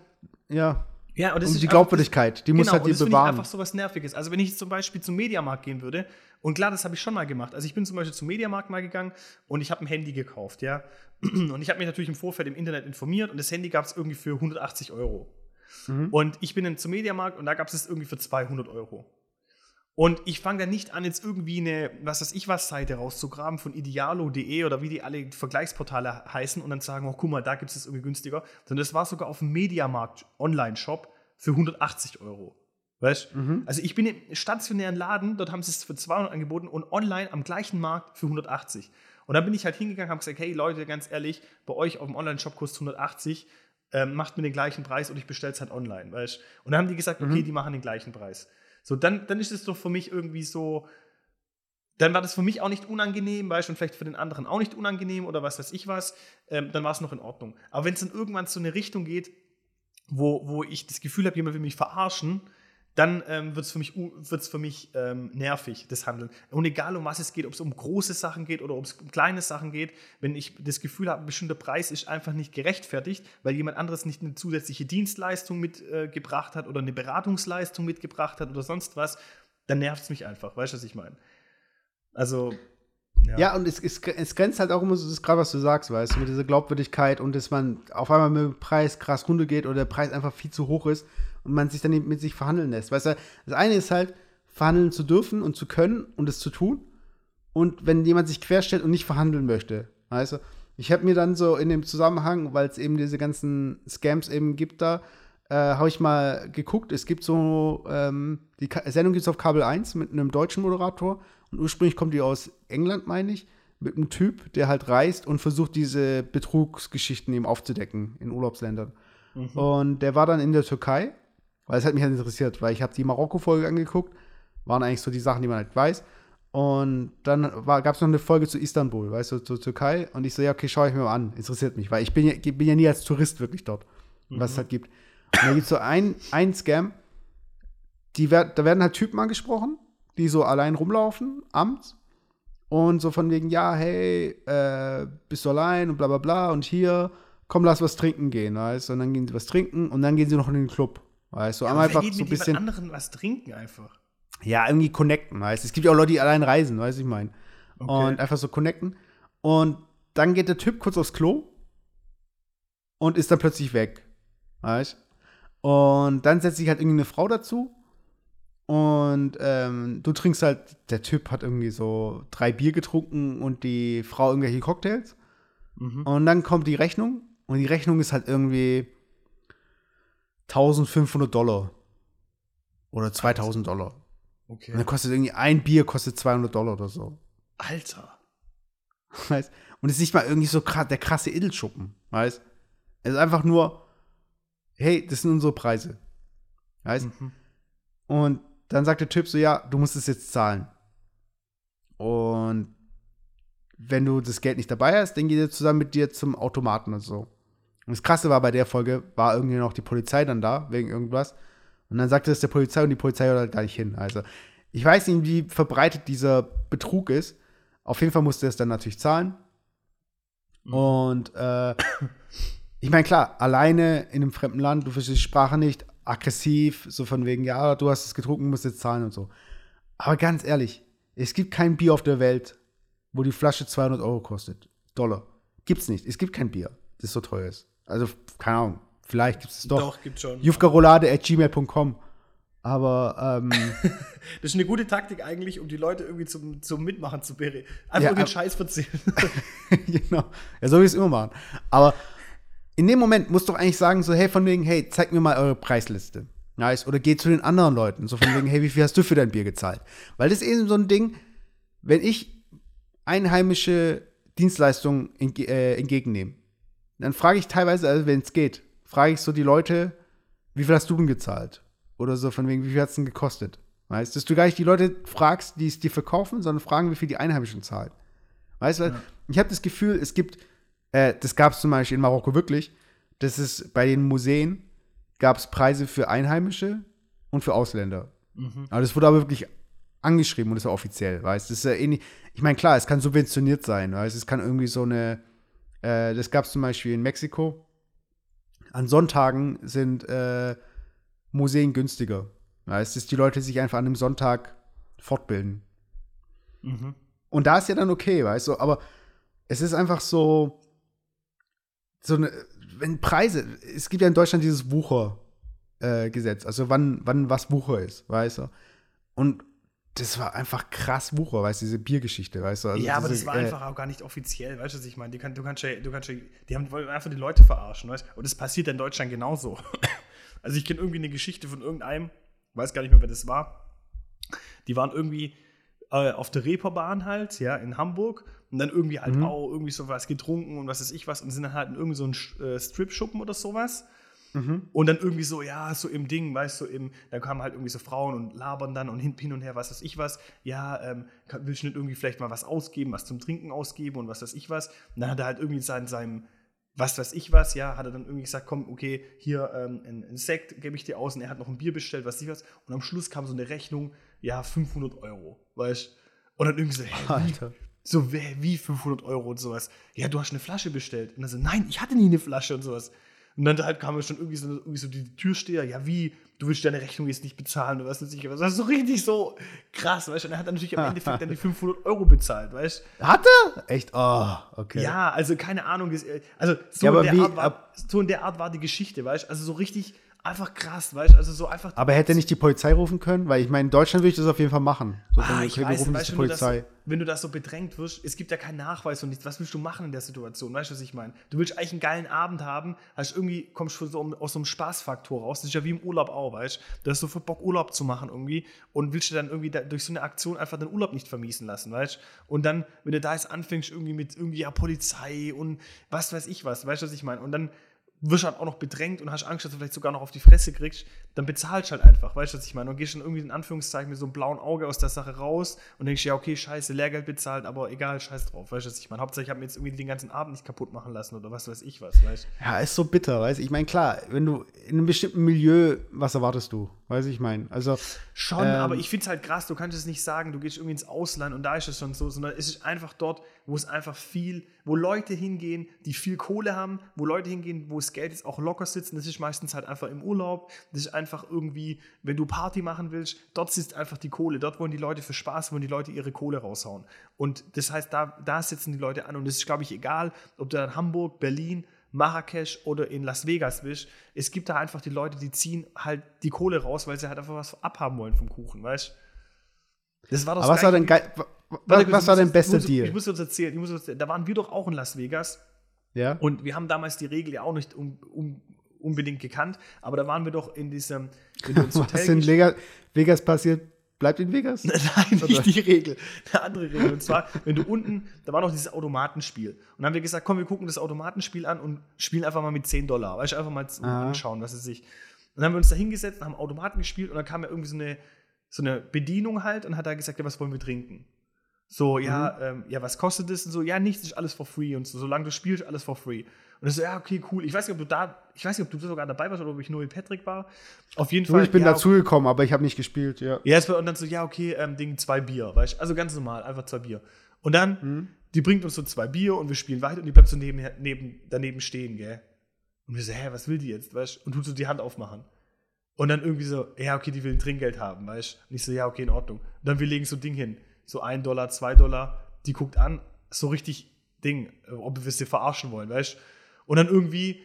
ja, ja, und das um die Glaubwürdigkeit. Die muss genau, halt das ich bewahren. einfach so was Nerviges. Also, wenn ich zum Beispiel zum Mediamarkt gehen würde, und klar, das habe ich schon mal gemacht. Also, ich bin zum Beispiel zum Mediamarkt mal gegangen und ich habe ein Handy gekauft, ja. Und ich habe mich natürlich im Vorfeld im Internet informiert und das Handy gab es irgendwie für 180 Euro. Mhm. Und ich bin dann zum Mediamarkt und da gab es es irgendwie für 200 Euro. Und ich fange dann nicht an, jetzt irgendwie eine, was weiß ich was, Seite rauszugraben von idealo.de oder wie die alle Vergleichsportale heißen und dann sagen, oh, guck mal, da gibt es es irgendwie günstiger. Sondern das war sogar auf dem Mediamarkt Online-Shop für 180 Euro. Weißt Mhm. Also ich bin im stationären Laden, dort haben sie es für 200 angeboten und online am gleichen Markt für 180. Und dann bin ich halt hingegangen, habe gesagt, hey Leute, ganz ehrlich, bei euch auf dem Online-Shop kostet 180, ähm, macht mir den gleichen Preis und ich bestelle es halt online, weißt Und dann haben die gesagt, okay, die machen den gleichen Preis. So, dann, dann ist es doch für mich irgendwie so, dann war das für mich auch nicht unangenehm, weißt und vielleicht für den anderen auch nicht unangenehm oder was weiß ich was, ähm, dann war es noch in Ordnung. Aber wenn es dann irgendwann so eine Richtung geht, wo, wo ich das Gefühl habe, jemand will mich verarschen, dann ähm, wird es für mich, wird's für mich ähm, nervig, das Handeln. Und egal, um was es geht, ob es um große Sachen geht oder ob es um kleine Sachen geht, wenn ich das Gefühl habe, ein bestimmter Preis ist einfach nicht gerechtfertigt, weil jemand anderes nicht eine zusätzliche Dienstleistung mitgebracht äh, hat oder eine Beratungsleistung mitgebracht hat oder sonst was, dann nervt es mich einfach. Weißt du, was ich meine? Also, Ja, und es, es, es grenzt halt auch immer so, das ist gerade was du sagst, weißt du, mit dieser Glaubwürdigkeit und dass man auf einmal mit dem Preis krass runtergeht oder der Preis einfach viel zu hoch ist und man sich dann mit sich verhandeln lässt. Weißt du, das eine ist halt, verhandeln zu dürfen und zu können und es zu tun. Und wenn jemand sich querstellt und nicht verhandeln möchte, weißt du, ich habe mir dann so in dem Zusammenhang, weil es eben diese ganzen Scams eben gibt da, äh, habe ich mal geguckt, es gibt so, ähm, die Ka Sendung gibt es auf Kabel 1 mit einem deutschen Moderator und ursprünglich kommt die aus England, meine ich, mit einem Typ, der halt reist und versucht, diese Betrugsgeschichten eben aufzudecken in Urlaubsländern. Und der war dann in der Türkei, weil es hat mich halt interessiert, weil ich habe die Marokko-Folge angeguckt, waren eigentlich so die Sachen, die man halt weiß. Und dann gab es noch eine Folge zu Istanbul, weißt du, zur Türkei. Und ich so, ja, okay, schaue ich mir mal an. Interessiert mich, weil ich bin ja, bin ja nie als Tourist wirklich dort, was es halt gibt. Und da gibt es so ein, ein Scam, die werd, da werden halt Typen angesprochen, die so allein rumlaufen, abends. Und so von wegen, ja, hey, äh, bist du allein und bla bla bla. Und hier, komm, lass was trinken gehen, weißt du. Und dann gehen sie was trinken und dann gehen sie noch in den Club. Weißt du, Ja, aber einfach so ein mit bisschen. anderen was trinken einfach. Ja, irgendwie connecten, weißt du. Es gibt ja auch Leute, die allein reisen, weißt du, ich meine. Okay. Und einfach so connecten. Und dann geht der Typ kurz aufs Klo und ist dann plötzlich weg. Weißt Und dann setzt sich halt irgendwie eine Frau dazu. Und ähm, du trinkst halt, der Typ hat irgendwie so drei Bier getrunken und die Frau irgendwelche Cocktails. Mhm. Und dann kommt die Rechnung. Und die Rechnung ist halt irgendwie 1500 Dollar. Oder 2000 Dollar. Okay. Und dann kostet irgendwie ein Bier kostet 200 Dollar oder so. Alter. Weißt? Und es ist nicht mal irgendwie so der krasse Edelschuppen. Weißt? Es ist einfach nur, hey, das sind unsere Preise. Weißt? Mhm. Und dann sagt der Typ so, ja, du musst es jetzt zahlen. Und wenn du das Geld nicht dabei hast, dann geht er zusammen mit dir zum Automaten und so. Und das Krasse war bei der Folge, war irgendwie noch die Polizei dann da, wegen irgendwas. Und dann sagte es der Polizei und die Polizei hört halt gar nicht hin. Also, ich weiß nicht, wie verbreitet dieser Betrug ist. Auf jeden Fall musste er es dann natürlich zahlen. Mhm. Und äh, ich meine, klar, alleine in einem fremden Land, du verstehst die Sprache nicht, aggressiv, so von wegen, ja, du hast es getrunken, musst jetzt zahlen und so. Aber ganz ehrlich, es gibt kein Bier auf der Welt, wo die Flasche 200 Euro kostet. Dollar. Gibt's nicht. Es gibt kein Bier, das so teuer ist. Also, keine Ahnung, vielleicht gibt es doch. Doch, gibt schon. Jufkarolade.gmail.com. Aber, ähm, Das ist eine gute Taktik eigentlich, um die Leute irgendwie zum, zum Mitmachen zu bere. Einfach Ja, ab- Scheiß erzählen. genau. Ja, so wie es immer machen. Aber in dem Moment musst du doch eigentlich sagen, so, hey, von wegen, hey, zeig mir mal eure Preisliste. Nice. Oder geh zu den anderen Leuten. So von wegen, hey, wie viel hast du für dein Bier gezahlt? Weil das ist eben so ein Ding, wenn ich einheimische Dienstleistungen entge äh, entgegennehme, dann frage ich teilweise, also wenn es geht, frage ich so die Leute, wie viel hast du denn gezahlt? Oder so von wegen, wie viel hat es denn gekostet? Weißt du, dass du gar nicht die Leute fragst, die es dir verkaufen, sondern fragen, wie viel die Einheimischen zahlen. Weißt du, weil ich habe das Gefühl, es gibt, äh, das gab es zum Beispiel in Marokko wirklich, dass es bei den Museen gab es Preise für Einheimische und für Ausländer. Mhm. Aber das wurde aber wirklich angeschrieben und das war offiziell, weißt du? Das ist ja ähnlich. Ich meine, klar, es kann subventioniert sein, weißt du? Es kann irgendwie so eine, äh, das gab es zum Beispiel in Mexiko. An Sonntagen sind äh, Museen günstiger. Weißt du, dass die Leute sich einfach an einem Sonntag fortbilden. Mhm. Und da ist ja dann okay, weißt du, aber es ist einfach so, so eine, wenn Preise, es gibt ja in Deutschland dieses Wucher-Gesetz, also wann, wann was Wucher ist, weißt du. Und das war einfach krass Wucher, weißt du, diese Biergeschichte, weißt du. Also ja, aber diese, das war äh, einfach auch gar nicht offiziell, weißt du, was ich meine? Die kann, du kannst du kannst die haben, wollen einfach die Leute verarschen, weißt du? Und das passiert in Deutschland genauso. Also ich kenne irgendwie eine Geschichte von irgendeinem, weiß gar nicht mehr, wer das war. Die waren irgendwie äh, auf der Reeperbahn halt, ja, in Hamburg und dann irgendwie halt Mhm. auch irgendwie so was getrunken und was weiß ich was und sind dann halt in irgendwie so einen äh, Strip-Schuppen oder sowas. Mhm. Und dann irgendwie so, ja, so im Ding, weißt du, im, da kamen halt irgendwie so Frauen und labern dann und hin, hin und her, was weiß ich was. Ja, ähm, willst du nicht irgendwie vielleicht mal was ausgeben, was zum Trinken ausgeben und was weiß ich was. Und dann hat er halt irgendwie in seinem, seinem was weiß ich was, ja, hat er dann irgendwie gesagt, komm, okay, hier ähm, ein, ein Sekt gebe ich dir aus und er hat noch ein Bier bestellt, was weiß ich was. Und am Schluss kam so eine Rechnung, ja, 500 Euro, weißt Und dann irgendwie so, wie, Alter. so, wie 500 Euro und sowas. Ja, du hast eine Flasche bestellt. Und dann so, nein, ich hatte nie eine Flasche und sowas. Und dann halt kam schon irgendwie so, irgendwie so die Türsteher, ja, wie, du willst deine Rechnung jetzt nicht bezahlen oder was weiß ich was. Das ist so richtig so krass, weißt du. Und er hat dann natürlich am Endeffekt dann die 500 Euro bezahlt, weißt Hat er? Echt? Oh, okay. du. Ja, also keine Ahnung. das- Also so, Ja, in der wie- Art war, so in der Art war die Geschichte, weißt du. Also so richtig einfach krass, weißt du. Also so einfach. Aber hätte er nicht die Polizei rufen können? Weil ich meine, in Deutschland würde ich das auf jeden Fall machen. So Ah, ich weiß, rufen weißt jetzt die du, wenn du, das, Polizei. wenn du das so bedrängt wirst, es gibt ja keinen Nachweis und nichts. Was willst du machen in der Situation? Weißt du, was ich meine? Du willst eigentlich einen geilen Abend haben, hast irgendwie, kommst schon so aus so einem Spaßfaktor raus. Das ist ja wie im Urlaub auch, weißt du? Du hast so viel Bock, Urlaub zu machen irgendwie und willst du dann irgendwie da, durch so eine Aktion einfach den Urlaub nicht vermiesen lassen, weißt du? Und dann, wenn du da jetzt anfängst, irgendwie mit irgendwie ja Polizei und was weiß ich was, weißt du, was ich meine? Und dann wirst du halt auch noch bedrängt und hast Angst, dass du vielleicht sogar noch auf die Fresse kriegst, dann bezahlst halt einfach, weißt du, was ich meine? Und gehst dann irgendwie in Anführungszeichen mit so einem blauen Auge aus der Sache raus und denkst, ja, okay, scheiße, Lehrgeld bezahlt, aber egal, scheiß drauf, weißt du, was ich meine? Hauptsache, ich habe mir jetzt irgendwie den ganzen Abend nicht kaputt machen lassen oder was weiß ich was, weißt du? Ja, ist so bitter, weißt du? Ich meine, klar, wenn du in einem bestimmten Milieu, was erwartest du? Weißt du, ich meine? Also, Schon, Ähm. aber ich finde es halt krass, du kannst es nicht sagen, du gehst irgendwie ins Ausland und da ist es schon so, sondern es ist einfach dort, wo es einfach viel, wo Leute hingehen, die viel Kohle haben, wo Leute hingehen, wo es das Geld jetzt auch locker sitzt. Und das ist meistens halt einfach im Urlaub. Das ist einfach irgendwie, wenn du Party machen willst, dort sitzt einfach die Kohle. Dort wollen die Leute für Spaß, wollen die Leute ihre Kohle raushauen. Und das heißt, da, da sitzen die Leute an. Und es ist, glaube ich, egal, ob du in Hamburg, Berlin, Marrakesch oder in Las Vegas bist. Es gibt da einfach die Leute, die ziehen halt die Kohle raus, weil sie halt einfach was abhaben wollen vom Kuchen, weißt du? Das war doch Aber was war denn geil? Was, was war dein bester muss, Deal? Ich muss uns erzählen, ich muss uns erzählen, da waren wir doch auch in Las Vegas. Ja. Und wir haben damals die Regel ja auch nicht um, um, unbedingt gekannt, aber da waren wir doch in diesem. Hotel was in Vegas passiert, bleibt in Vegas? Nein, nicht die Regel. Eine andere Regel. Und zwar, wenn du unten, da war noch dieses Automatenspiel. Und dann haben wir gesagt, komm, wir gucken das Automatenspiel an und spielen einfach mal mit 10 Dollar. Weißt du, einfach mal anschauen, was es sich. Und dann haben wir uns da hingesetzt und haben Automaten gespielt und dann kam ja irgendwie so eine, so eine Bedienung halt und hat da gesagt, ja, was wollen wir trinken? So, ja, ähm, ja, was kostet das? Und so, ja, nichts, ist alles for free und so, solange du spielst, alles for free. Und ich so, ja, okay, cool. Ich weiß nicht, ob du da, ich weiß nicht, ob du sogar dabei warst oder ob ich nur mit Patrick war. Auf jeden Du, Fall. ich bin ja, dazugekommen, aber ich habe nicht gespielt, ja. ja, es war, und dann so, ja, okay, ähm, Ding, zwei Bier, weißt du? Also ganz normal, einfach zwei Bier. Und dann, Mhm. die bringt uns so zwei Bier und wir spielen weiter und die bleibt so neben, neben, daneben stehen, gell? Und wir so, hä, was will die jetzt, weißt du? Und tut so die Hand aufmachen. Und dann irgendwie so, ja, okay, die will ein Trinkgeld haben, weißt du? Und ich so, ja, okay, in Ordnung. Und dann wir legen so Ding hin, so ein Dollar, zwei Dollar, die guckt an, so richtig Ding, ob wir sie verarschen wollen, weißt du? Und dann irgendwie,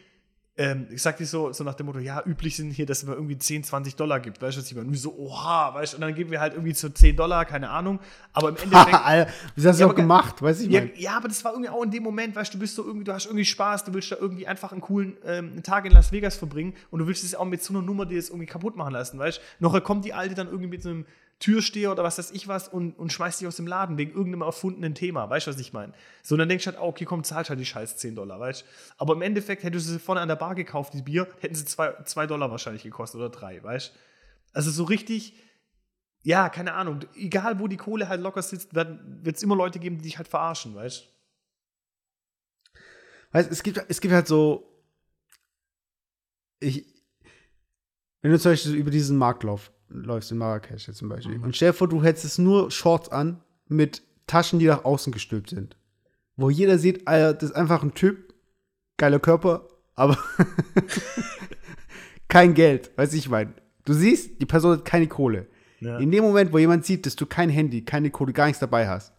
ähm, ich sag dir so, so nach dem Motto, ja, üblich sind hier, dass man irgendwie 10, 20 Dollar gibt, weißt du, was ich meine? Und so, oha, weißt du, und dann geben wir halt irgendwie so 10 Dollar, keine Ahnung, aber im Endeffekt. Alter, wie hast du Ja, auch aber- gemacht? Weiß ich Ja, mal. ja, aber das war irgendwie auch in dem Moment, weißt du, du bist so irgendwie, du hast irgendwie Spaß, du willst da irgendwie einfach einen coolen ähm, Tag in Las Vegas verbringen und du willst es auch mit so einer Nummer dir jetzt irgendwie kaputt machen lassen, weißt du? Nachher kommt die Alte dann irgendwie mit so einem Türsteher oder was weiß ich was und, und schmeißt dich aus dem Laden wegen irgendeinem erfundenen Thema, weißt du, was ich meine? So, und dann denkst du halt, oh, okay, komm, zahlst halt die scheiß 10 Dollar, weißt du? Aber im Endeffekt, hättest du sie vorne an der Bar gekauft, die Bier, hätten sie 2 Dollar wahrscheinlich gekostet oder 3, weißt du? Also so richtig, ja, keine Ahnung, egal wo die Kohle halt locker sitzt, wird es immer Leute geben, die dich halt verarschen, weißt du? Weißt, es gibt, es gibt halt so. Ich, wenn du zum Beispiel über diesen Markt lauf, läufst, in Marrakesch jetzt zum Beispiel, Mhm. und stell dir vor, du hättest nur Shorts an mit Taschen, die nach außen gestülpt sind. Wo jeder sieht, Alter, das ist einfach ein Typ, geiler Körper, aber kein Geld, weißt du, ich meine. Du siehst, die Person hat keine Kohle. Ja. In dem Moment, wo jemand sieht, dass du kein Handy, keine Kohle, gar nichts dabei hast,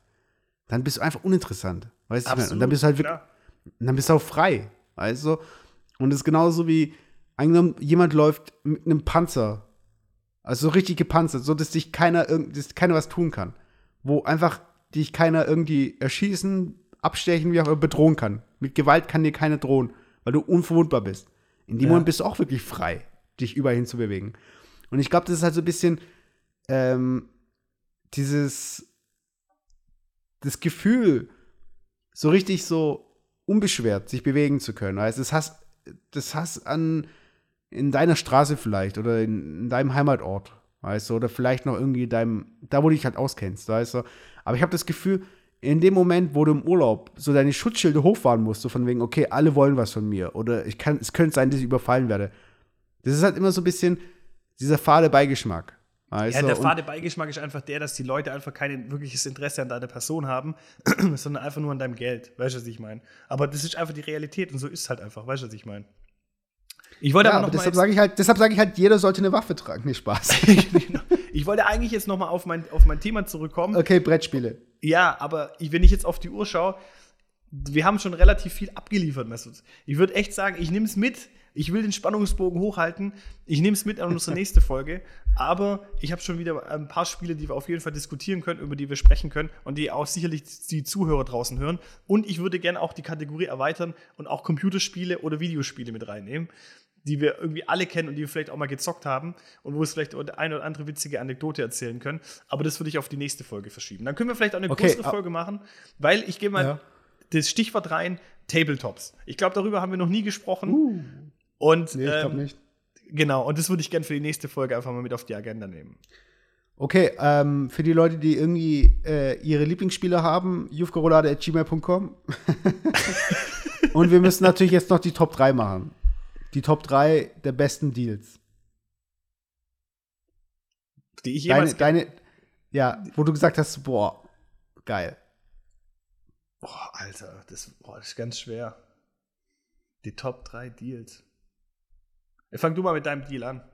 dann bist du einfach uninteressant. Weißt du, und dann bist du halt wirklich, dann bist du auch frei, weißt du? Und es ist genauso wie, angenommen, jemand läuft mit einem Panzer, also so richtig gepanzert, so dass dich keiner, dass keiner was tun kann. Wo einfach dich keiner irgendwie erschießen, abstechen, wie auch immer, bedrohen kann. Mit Gewalt kann dir keiner drohen, weil du unverwundbar bist. In dem Ja. Moment bist du auch wirklich frei, dich überall hin zu bewegen. Und ich glaube, das ist halt so ein bisschen ähm, dieses das Gefühl, so richtig so unbeschwert sich bewegen zu können. Also das hast, das hast an in deiner Straße vielleicht oder in, in deinem Heimatort, weißt du, oder vielleicht noch irgendwie in deinem, da wo du dich halt auskennst, weißt du. Aber ich habe das Gefühl, in dem Moment, wo du im Urlaub so deine Schutzschilde hochfahren musst, so von wegen, okay, alle wollen was von mir oder ich kann, es könnte sein, dass ich überfallen werde. Das ist halt immer so ein bisschen dieser fade Beigeschmack. Weißt Ja, du? der fade Beigeschmack ist einfach der, dass die Leute einfach kein wirkliches Interesse an deiner Person haben, sondern einfach nur an deinem Geld. Weißt du, was ich meine? Aber das ist einfach die Realität und so ist es halt einfach. Weißt du, was ich meine? Ich wollte ja, aber aber deshalb sage ich halt, deshalb sage ich halt, jeder sollte eine Waffe tragen. Nee, Spaß. ich wollte eigentlich jetzt noch mal auf mein, auf mein Thema zurückkommen. okay, Brettspiele. Ja, aber ich, wenn ich jetzt auf die Uhr schaue, wir haben schon relativ viel abgeliefert, Mesut. Ich würde echt sagen, ich nehme es mit. Ich will den Spannungsbogen hochhalten. Ich nehme es mit an unsere nächste Folge. Aber ich habe schon wieder ein paar Spiele, die wir auf jeden Fall diskutieren können, über die wir sprechen können und die auch sicherlich die Zuhörer draußen hören. Und ich würde gerne auch die Kategorie erweitern und auch Computerspiele oder Videospiele mit reinnehmen, die wir irgendwie alle kennen und die wir vielleicht auch mal gezockt haben und wo es vielleicht eine oder andere witzige Anekdote erzählen können. Aber das würde ich auf die nächste Folge verschieben. Dann können wir vielleicht auch eine Okay, größere ab- Folge machen, weil ich gehe mal Ja. das Stichwort rein, Tabletops. Ich glaube, darüber haben wir noch nie gesprochen. Uh. Und Nee, ich glaube ähm, nicht. genau, und das würde ich gerne für die nächste Folge einfach mal mit auf die Agenda nehmen. Okay, ähm, für die Leute, die irgendwie äh, ihre Lieblingsspiele haben, jufkorolade.gmail.com. Und wir müssen natürlich jetzt noch die Top 3 machen. Die Top 3 der besten Deals. Die ich Deine, jemals. deine, ja, wo du gesagt hast, boah, geil. Boah, Alter, das, boah, das ist ganz schwer. Die Top 3 Deals. Fang du mal mit deinem Deal an.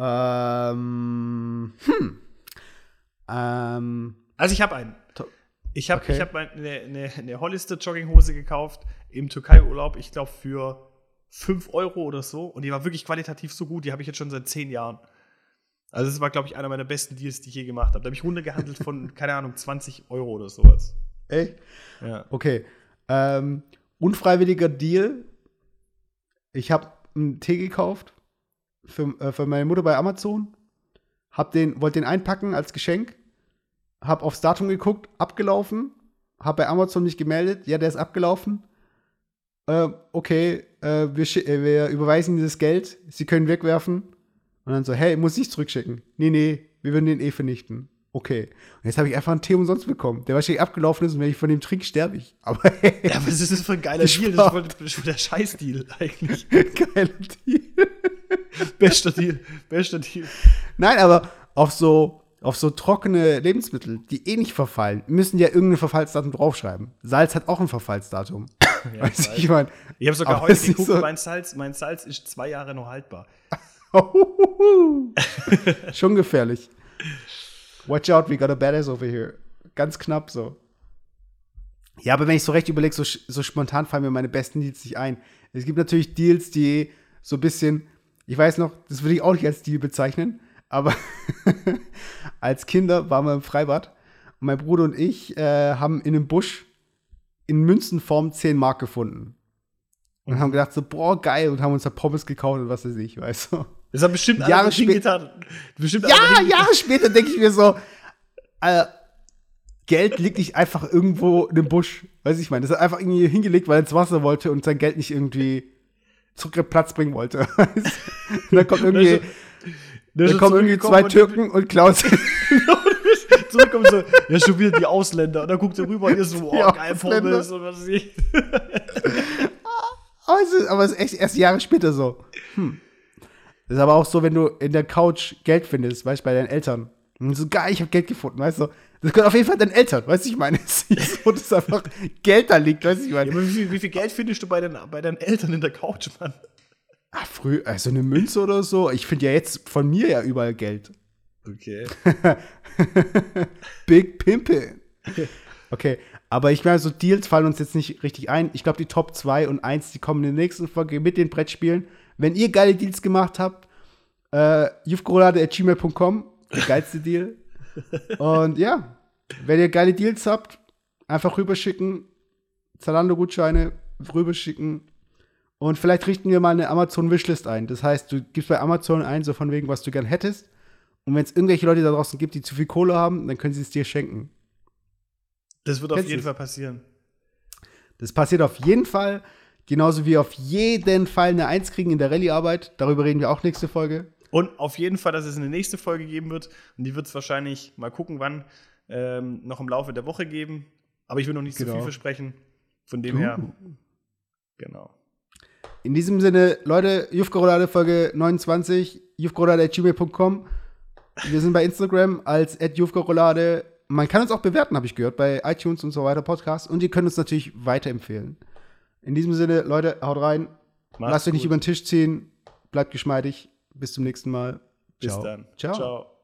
Ähm, hm. Ähm, Also ich habe einen. Ich habe Okay. ich hab eine, eine, eine Hollister Jogginghose gekauft im Türkei-Urlaub, ich glaube für 5 Euro oder so. Und die war wirklich qualitativ so gut, die habe ich jetzt schon seit 10 Jahren. Also das war, glaube ich, einer meiner besten Deals, die ich je gemacht habe. Da habe ich runtergehandelt von, keine Ahnung, 20 Euro oder sowas. echt? Ja. Okay. Ähm, unfreiwilliger Deal. Ich habe einen Tee gekauft für, äh, für meine Mutter bei Amazon. Hab den, wollte den einpacken als Geschenk. Hab aufs Datum geguckt, abgelaufen. Hab bei Amazon mich gemeldet. Ja, der ist abgelaufen. Äh, okay, äh, wir, äh, wir überweisen dieses Geld. Sie können wegwerfen. Und dann so, hey, muss ich zurückschicken? Nee, nee, wir würden den eh vernichten. Okay. Und jetzt habe ich einfach einen Tee umsonst bekommen, der wahrscheinlich abgelaufen ist und wenn ich von dem trinke, sterbe ich. Aber hey, Ja, ist das für ein geiler Deal? Ist das ist voll der Scheiß-Deal eigentlich. geiler Deal. Bester Deal. Bester Deal. Nein, aber auf so, auf so trockene Lebensmittel, die eh nicht verfallen, müssen ja irgendein Verfallsdatum draufschreiben. Salz hat auch ein Verfallsdatum. Ja, weißt ich weiß. ich habe sogar heute geguckt, so- mein, Salz, mein Salz ist zwei Jahre noch haltbar. Schon gefährlich. Watch out, we got a badass over here. Ganz knapp so. Ja, aber wenn ich so recht überlege, so, so spontan fallen mir meine besten Deals nicht ein. Es gibt natürlich Deals, die so ein bisschen, ich weiß noch, das würde ich auch nicht als Deal bezeichnen, aber als Kinder waren wir im Freibad und mein Bruder und ich äh, haben in einem Busch in Münzenform 10 Mark gefunden. Und haben gedacht so, boah, geil, und haben uns da Pommes gekauft und was weiß ich, weißt du. Das haben bestimmt Jahre alle spä- hingetan. Bestimmt alle Ja. Jahre später denke ich mir so, äh, Geld liegt nicht einfach irgendwo in dem Busch. Weiß ich meine, das hat einfach irgendwie hingelegt, weil er ins Wasser wollte und sein Geld nicht irgendwie zurück in Platz bringen wollte. und dann kommt irgendwie, Ist dann kommen irgendwie zwei und- Türken und klauen sich. Zurückkommen so, ja, schon wieder die Ausländer. Und dann guckt er rüber und ihr so, oh, geil. Pommes und was weiß ich. aber, es ist, aber es ist echt erst Jahre später so. Hm. Das ist aber auch so, wenn du in der Couch Geld findest, weißt du, bei deinen Eltern. Und so, geil, ich habe Geld gefunden, weißt du. Das gehört auf jeden Fall deinen Eltern, weißt du, ich meine. Es ist so, dass einfach Geld da liegt, weißt du, ich meine. Ja, wie viel, wie viel Geld findest du bei, den, bei deinen Eltern in der Couch, Mann? Ah, früh, also eine Münze oder so. Ich finde ja jetzt von mir ja überall Geld. Okay. Big Pimpin. Okay, aber ich meine, so Deals fallen uns jetzt nicht richtig ein. Ich glaube, die Top 2 und 1, die kommen in der nächsten Folge mit den Brettspielen. Wenn ihr geile Deals gemacht habt, äh, jufgrolade.gmail.com, der geilste Deal. Und ja, wenn ihr geile Deals habt, einfach rüberschicken. Zalando-Gutscheine rüberschicken. Und vielleicht richten wir mal eine Amazon-Wishlist ein. Das heißt, du gibst bei Amazon ein, so von wegen, was du gern hättest. Und wenn es irgendwelche Leute da draußen gibt, die zu viel Kohle haben, dann können sie es dir schenken. Das wird auf Kennst jeden du's? Fall passieren. Das passiert auf jeden Fall. Genauso wie auf jeden Fall eine Eins kriegen in der Rallye-Arbeit. Darüber reden wir auch nächste Folge. Und auf jeden Fall, dass es eine nächste Folge geben wird. Und die wird es wahrscheinlich mal gucken, wann ähm, noch im Laufe der Woche geben. Aber ich will noch nicht Genau. so viel versprechen. Von dem her, Uh. genau. In diesem Sinne, Leute, Jufkorolade Folge 29, jufkorolade.gmail.com. Wir sind bei Instagram als jufkorolade. Man kann uns auch bewerten, habe ich gehört, bei iTunes und so weiter, Podcasts. Und ihr könnt uns natürlich weiterempfehlen. In diesem Sinne, Leute, haut rein. Macht's Lasst euch nicht gut. über den Tisch ziehen. Bleibt geschmeidig. Bis zum nächsten Mal. Bis Ciao. dann. Ciao. Ciao.